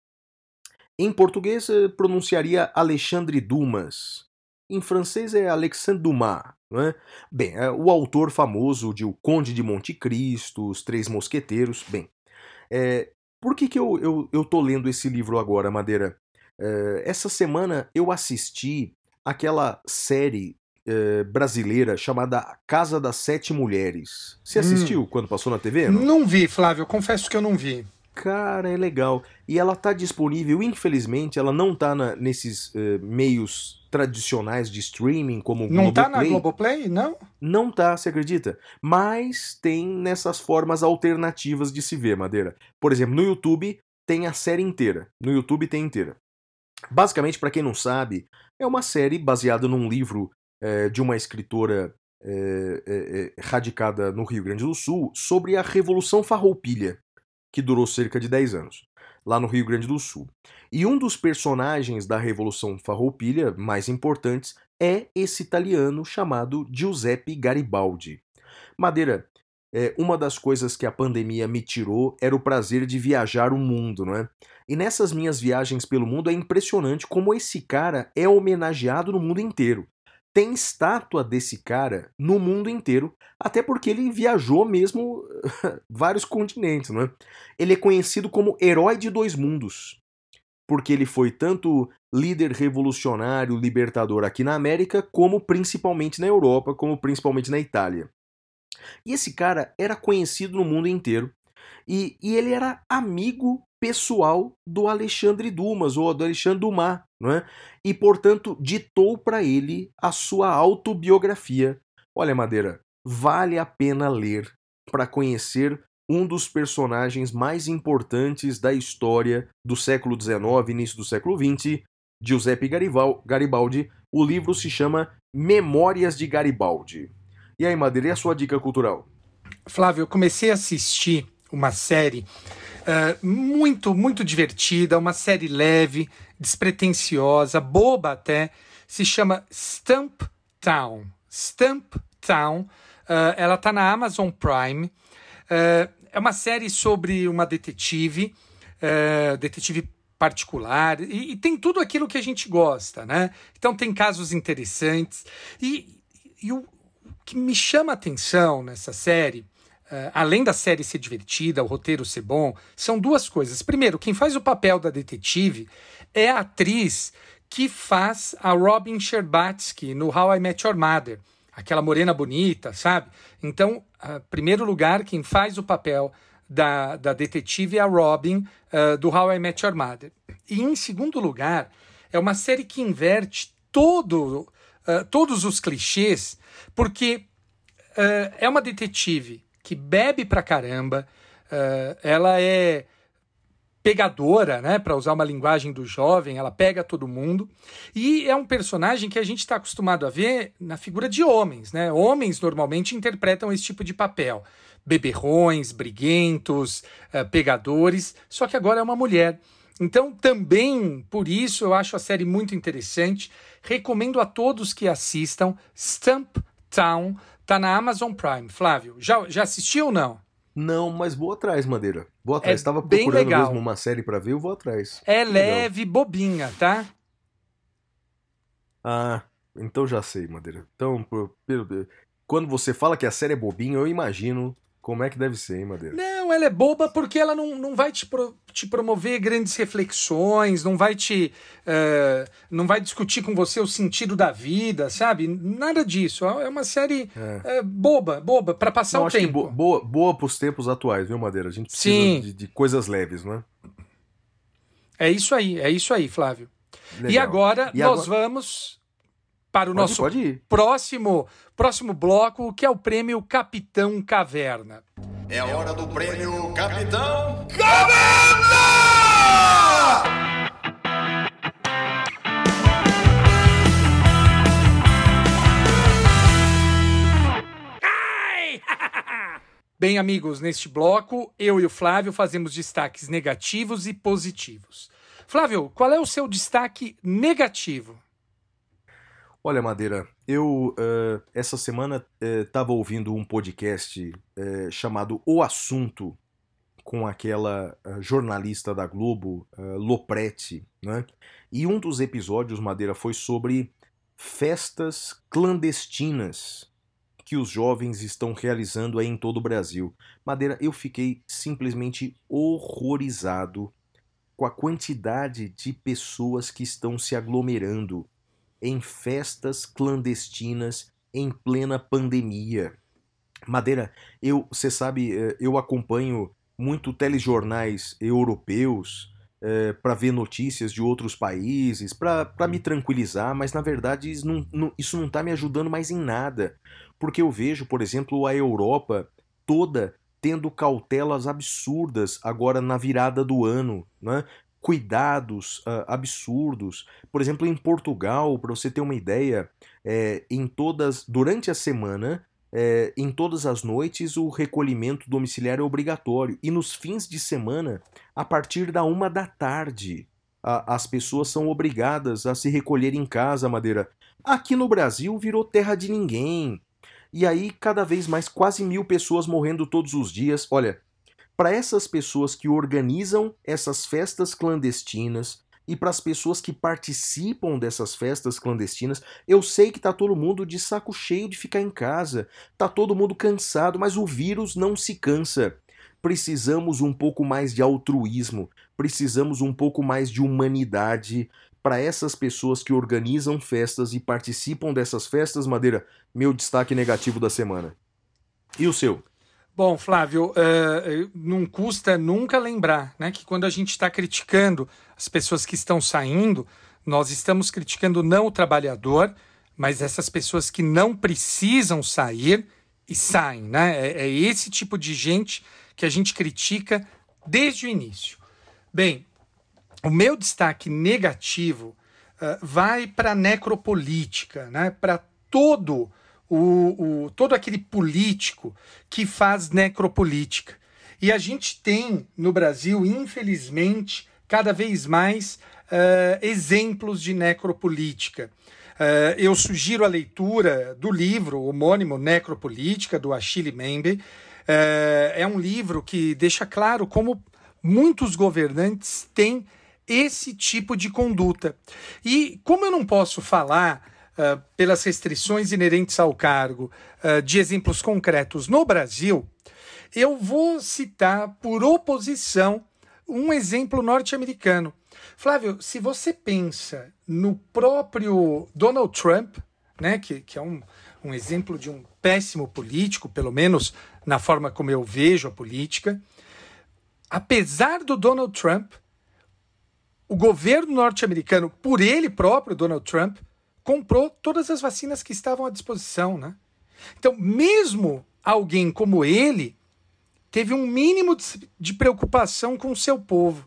Em português eh, pronunciaria Alexandre Dumas. Em francês é Alexandre Dumas. É? Bem, é o autor famoso de O Conde de Monte Cristo, Os Três Mosqueteiros. Bem, é, por que, que eu, eu, eu tô lendo esse livro agora, Madeira? É, essa semana eu assisti aquela série eh, brasileira chamada Casa das Sete Mulheres. Você assistiu hum. quando passou na TV? Não? não vi, Flávio. Confesso que eu não vi. Cara, é legal. E ela tá disponível, infelizmente, ela não tá na, nesses uh, meios tradicionais de streaming, como o Não tá na Globoplay, não? Não tá, você acredita? Mas tem nessas formas alternativas de se ver, Madeira. Por exemplo, no YouTube tem a série inteira. No YouTube tem inteira. Basicamente, para quem não sabe, é uma série baseada num livro é, de uma escritora é, radicada no Rio Grande do Sul sobre a Revolução Farroupilha, que durou cerca de 10 anos, lá no Rio Grande do Sul. E um dos personagens da Revolução Farroupilha mais importantes é esse italiano chamado Giuseppe Garibaldi. Madeira, é, uma das coisas que a pandemia me tirou era o prazer de viajar o mundo, não é? E nessas minhas viagens pelo mundo é impressionante como esse cara é homenageado no mundo inteiro tem estátua desse cara no mundo inteiro, até porque ele viajou mesmo vários continentes, não é? Ele é conhecido como herói de dois mundos, porque ele foi tanto líder revolucionário, libertador aqui na América, como principalmente na Europa, como principalmente na Itália. E esse cara era conhecido no mundo inteiro, e, e ele era amigo pessoal do Alexandre Dumas ou do Alexandre Dumas, não é? E portanto ditou para ele a sua autobiografia. Olha, Madeira, vale a pena ler para conhecer um dos personagens mais importantes da história do século XIX, início do século XX, Giuseppe Garibaldi. O livro se chama Memórias de Garibaldi. E aí, Madeira, e a sua dica cultural? Flávio, eu comecei a assistir uma série uh, muito, muito divertida, uma série leve, despretensiosa, boba até. Se chama Stump Town. Stump Town. Uh, ela está na Amazon Prime. Uh, é uma série sobre uma detetive, detetive particular, e, e, tem tudo aquilo que a gente gosta, né? Então tem casos interessantes. E, e o que me chama a atenção nessa série Uh, além da série ser divertida, o roteiro ser bom, são duas coisas. Primeiro, quem faz o papel da detetive é a atriz que faz a Robin Scherbatsky no How I Met Your Mother, aquela morena bonita, sabe? Então, uh, primeiro lugar, quem faz o papel da, da detetive é a Robin uh, do How I Met Your Mother. E em segundo lugar, é uma série que inverte todo, uh, todos os clichês, porque é uma detetive que bebe pra caramba, ela é pegadora, né, para usar uma linguagem do jovem, ela pega todo mundo. E é um personagem que a gente está acostumado a ver na figura de homens, né? Homens normalmente interpretam esse tipo de papel. Beberrões, briguentos, uh, pegadores, só que agora é uma mulher. Então, também por isso eu acho a série muito interessante. Recomendo a todos que assistam. Stump Town tá na Amazon Prime. Flávio, já, já assistiu ou não? Não, mas vou atrás, Madeira. Vou atrás. É Estava bem procurando legal. mesmo uma série pra ver, eu vou atrás. É Legal. leve, bobinha, tá? Ah, então já sei, Madeira. Então, quando você fala que a série é bobinha, eu imagino como é que deve ser, hein, Madeira? Não, ela é boba porque ela não, não vai te, pro- te promover grandes reflexões, não vai te. eh, não vai discutir com você o sentido da vida, sabe? Nada disso. É uma série eh, boba, boba, para passar Não, o tempo. bo- boa, boa pros tempos atuais, viu, Madeira? A gente precisa Sim. de, de coisas leves, não é? É isso aí, é isso aí, Flávio. E Legal. agora E nós agora- vamos para o Pode, nosso pode próximo, próximo bloco, que é o prêmio Capitão Caverna. É hora do prêmio Capitão Bem, amigos, neste bloco, eu e o Flávio fazemos destaques negativos e positivos. Flávio, qual é o seu destaque negativo? Olha, Madeira, eu eh, essa semana estava ouvindo um podcast eh, chamado O Assunto, com aquela eh, jornalista da Globo, eh, Lopretti, né? E um dos episódios, Madeira, foi sobre festas clandestinas que os jovens estão realizando aí em todo o Brasil. Madeira, eu fiquei simplesmente horrorizado com a quantidade de pessoas que estão se aglomerando em festas clandestinas em plena pandemia. Madeira, eu, você sabe, eh, eu acompanho muito telejornais europeus para ver notícias de outros países, para me tranquilizar, mas na verdade isso não, não, isso não está me ajudando mais em nada, porque eu vejo, por exemplo, a Europa toda tendo cautelas absurdas agora na virada do ano, né? Cuidados uh, absurdos. Por exemplo, em Portugal, para você ter uma ideia, é, em todas durante a semana, é, em todas as noites, o recolhimento domiciliar é obrigatório. E nos fins de semana, a partir da uma da tarde, a, as pessoas são obrigadas a se recolher em casa, Madeira. Aqui no Brasil virou terra de ninguém. E aí, cada vez mais, quase mil pessoas morrendo todos os dias. Olha, para essas pessoas que organizam essas festas clandestinas e para as pessoas que participam dessas festas clandestinas, eu sei que tá todo mundo de saco cheio de ficar em casa, tá todo mundo cansado, mas o vírus não se cansa. Precisamos um pouco mais de altruísmo, precisamos um pouco mais de humanidade para essas pessoas que organizam festas e participam dessas festas, Madeira. Meu destaque negativo da semana. E o seu? Bom, Flávio, uh, não custa nunca lembrar né, que quando a gente está criticando as pessoas que estão saindo, nós estamos criticando não o trabalhador, mas essas pessoas que não precisam sair e saem. Né? É, é esse tipo de gente que a gente critica desde o início. Bem, o meu destaque negativo uh, vai para a necropolítica, né? para todo o, o, todo aquele político que faz necropolítica. E a gente tem no Brasil, infelizmente, cada vez mais uh, exemplos de necropolítica. Uh, eu sugiro a leitura do livro homônimo Necropolítica, do Achille Membe. Uh, é um livro que deixa claro como muitos governantes têm esse tipo de conduta. E como eu não posso falar Uh, pelas restrições inerentes ao cargo, uh, de exemplos concretos no Brasil, eu vou citar por oposição um exemplo norte-americano. Flávio, se você pensa no próprio Donald Trump, né, que, que é um, um exemplo de um péssimo político, pelo menos na forma como eu vejo a política, apesar do Donald Trump, o governo norte-americano, por ele próprio, Donald Trump, comprou todas as vacinas que estavam à disposição, né? Então, mesmo alguém como ele teve um mínimo de, preocupação com o seu povo.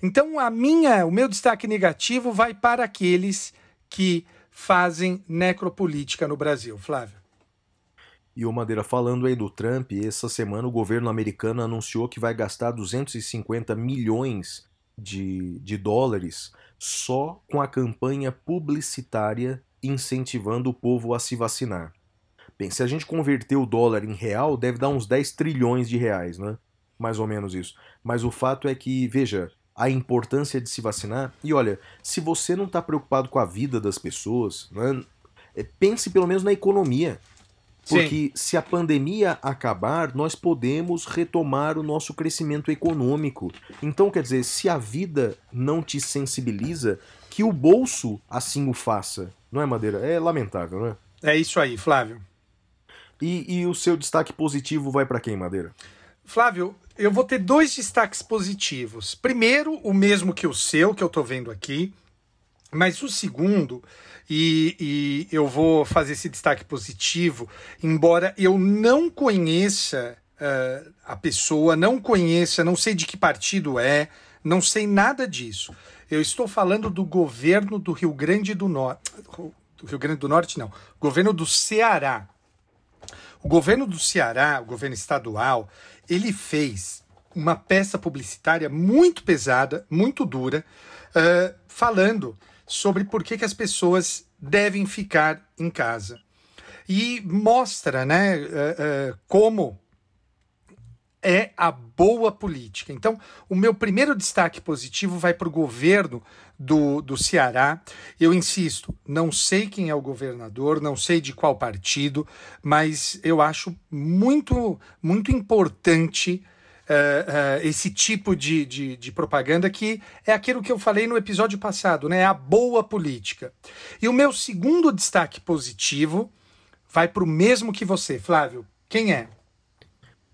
Então, a minha, o meu destaque negativo vai para aqueles que fazem necropolítica no Brasil, Flávio. E o Madeira, falando aí do Trump, essa semana o governo americano anunciou que vai gastar 250 milhões de, de dólares só com a campanha publicitária incentivando o povo a se vacinar. Bem, se a gente converter o dólar em real, deve dar uns 10 trilhões de reais, né? Mais ou menos isso. Mas o fato é que, veja, a importância de se vacinar. E olha, se você não está preocupado com a vida das pessoas, né, pense pelo menos na economia. Porque Sim. se a pandemia acabar, nós podemos retomar o nosso crescimento econômico. Então, quer dizer, se a vida não te sensibiliza, que o bolso assim o faça. Não é, Madeira? É lamentável, né? É isso aí, Flávio. E, e o seu destaque positivo vai para quem, Madeira? Flávio, eu vou ter dois destaques positivos. Primeiro, o mesmo que o seu, que eu estou vendo aqui. Mas o segundo, e, e, eu vou fazer esse destaque positivo, embora eu não conheça uh, a pessoa, não conheça, não sei de que partido é, não sei nada disso. Eu estou falando do governo do Rio Grande do Norte. Do Rio Grande do Norte, não. Governo do Ceará. O governo do Ceará, o governo estadual, ele fez uma peça publicitária muito pesada, muito dura, uh, falando sobre por que, que as pessoas devem ficar em casa. E mostra né, uh, uh, como é a boa política. Então, o meu primeiro destaque positivo vai para o governo do, do Ceará. Eu insisto, não sei quem é o governador, não sei de qual partido, mas eu acho muito, muito importante uh, uh, esse tipo de, de, de, propaganda que é aquilo que eu falei no episódio passado, né? É a boa política. E o meu segundo destaque positivo vai para o mesmo que você, Flávio. Quem é?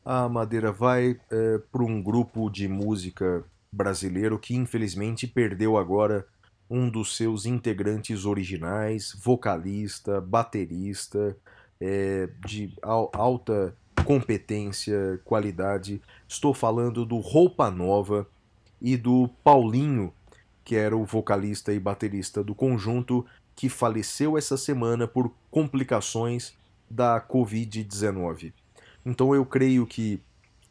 A Madeira vai é, para um grupo de música brasileiro que infelizmente perdeu agora um dos seus integrantes originais, vocalista, baterista, é, de alta competência, qualidade. Estou falando do Roupa Nova e do Paulinho, que era o vocalista e baterista do conjunto, que faleceu essa semana por complicações da Covid-19. Então eu creio que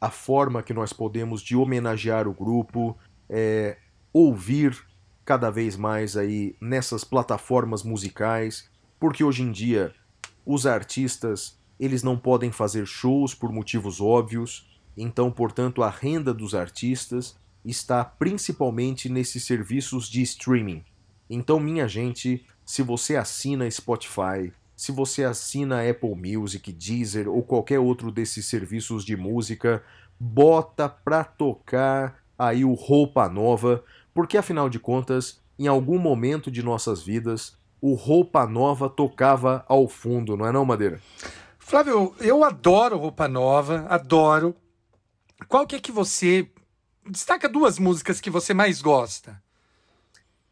a forma que nós podemos de homenagear o grupo é ouvir cada vez mais aí nessas plataformas musicais, porque hoje em dia os artistas eles não podem fazer shows por motivos óbvios, então, portanto, a renda dos artistas está principalmente nesses serviços de streaming. Então, minha gente, se você assina Spotify, se você assina Apple Music, Deezer ou qualquer outro desses serviços de música, bota pra tocar aí o Roupa Nova, porque afinal de contas, em algum momento de nossas vidas, o Roupa Nova tocava ao fundo, não é não, Madeira? Flávio, eu adoro Roupa Nova, adoro. Qual que é que você destaca duas músicas que você mais gosta?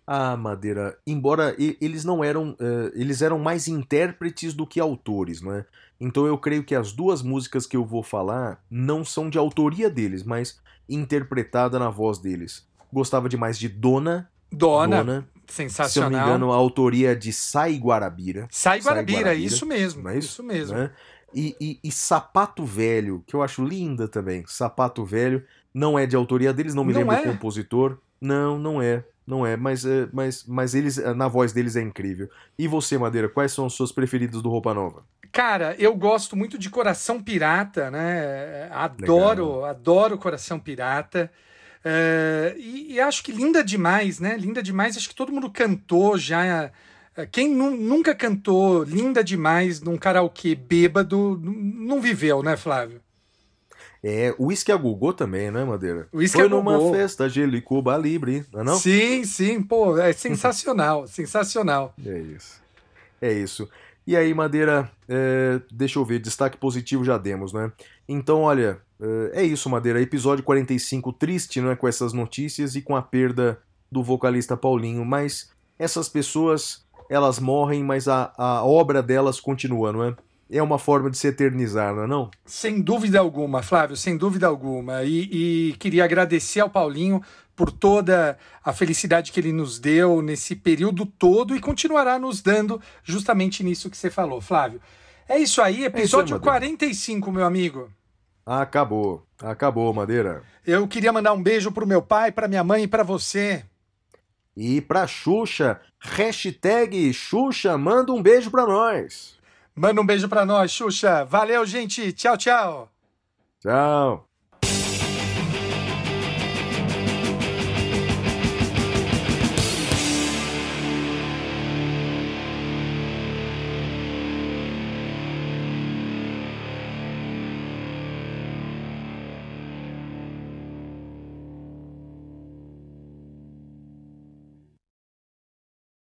Ah, Madeira, embora eles não eram, uh, eles eram mais intérpretes do que autores, não é? Então eu creio que as duas músicas que eu vou falar não são de autoria deles, mas interpretada na voz deles. Gostava demais de Dona. Dona. Dona. Sensacional. Se eu não me engano, a autoria é de Sai Guarabira. Sai Guarabira, Sai Guarabira isso mesmo. É isso? isso? mesmo. Né? E, e, e, Sapato Velho, que eu acho linda também. Sapato Velho não é de autoria deles, não me não lembro é? o compositor. Não, não é. Não é, mas, é, mas, mas eles, na voz deles é incrível. E você, Madeira, quais são os seus preferidos do Roupa Nova? Cara, eu gosto muito de Coração Pirata, né? Adoro, Legal. adoro Coração Pirata. Uh, e, e, acho que linda demais, né? Linda demais. Acho que todo mundo cantou já. Uh, quem nu nunca cantou linda demais num karaokê bêbado não viveu, né, Flávio? É, o Whisky a Gogô também, né, Madeira? Whisky Foi a numa festa Gelicuba Libre, não é não? Sim, sim, pô, é sensacional, sensacional. É isso. É isso. E aí, Madeira, é, deixa eu ver, destaque positivo já demos, né? Então, olha, é, é isso, Madeira. Episódio 45 triste, né? Com essas notícias e com a perda do vocalista Paulinho. Mas essas pessoas, elas morrem, mas a, a obra delas continua, não é? É uma forma de se eternizar, não é não? Sem dúvida alguma, Flávio, sem dúvida alguma. E, e queria agradecer ao Paulinho por toda a felicidade que ele nos deu nesse período todo e continuará nos dando justamente nisso que você falou, Flávio. É isso aí, episódio É isso aí, 45, meu amigo. Acabou. Acabou, Madeira. Eu queria mandar um beijo pro meu pai, pra minha mãe e pra você. E pra Xuxa, hashtag Xuxa, manda um beijo pra nós. Manda um beijo pra nós, Xuxa. Valeu, gente. Tchau, tchau. Tchau.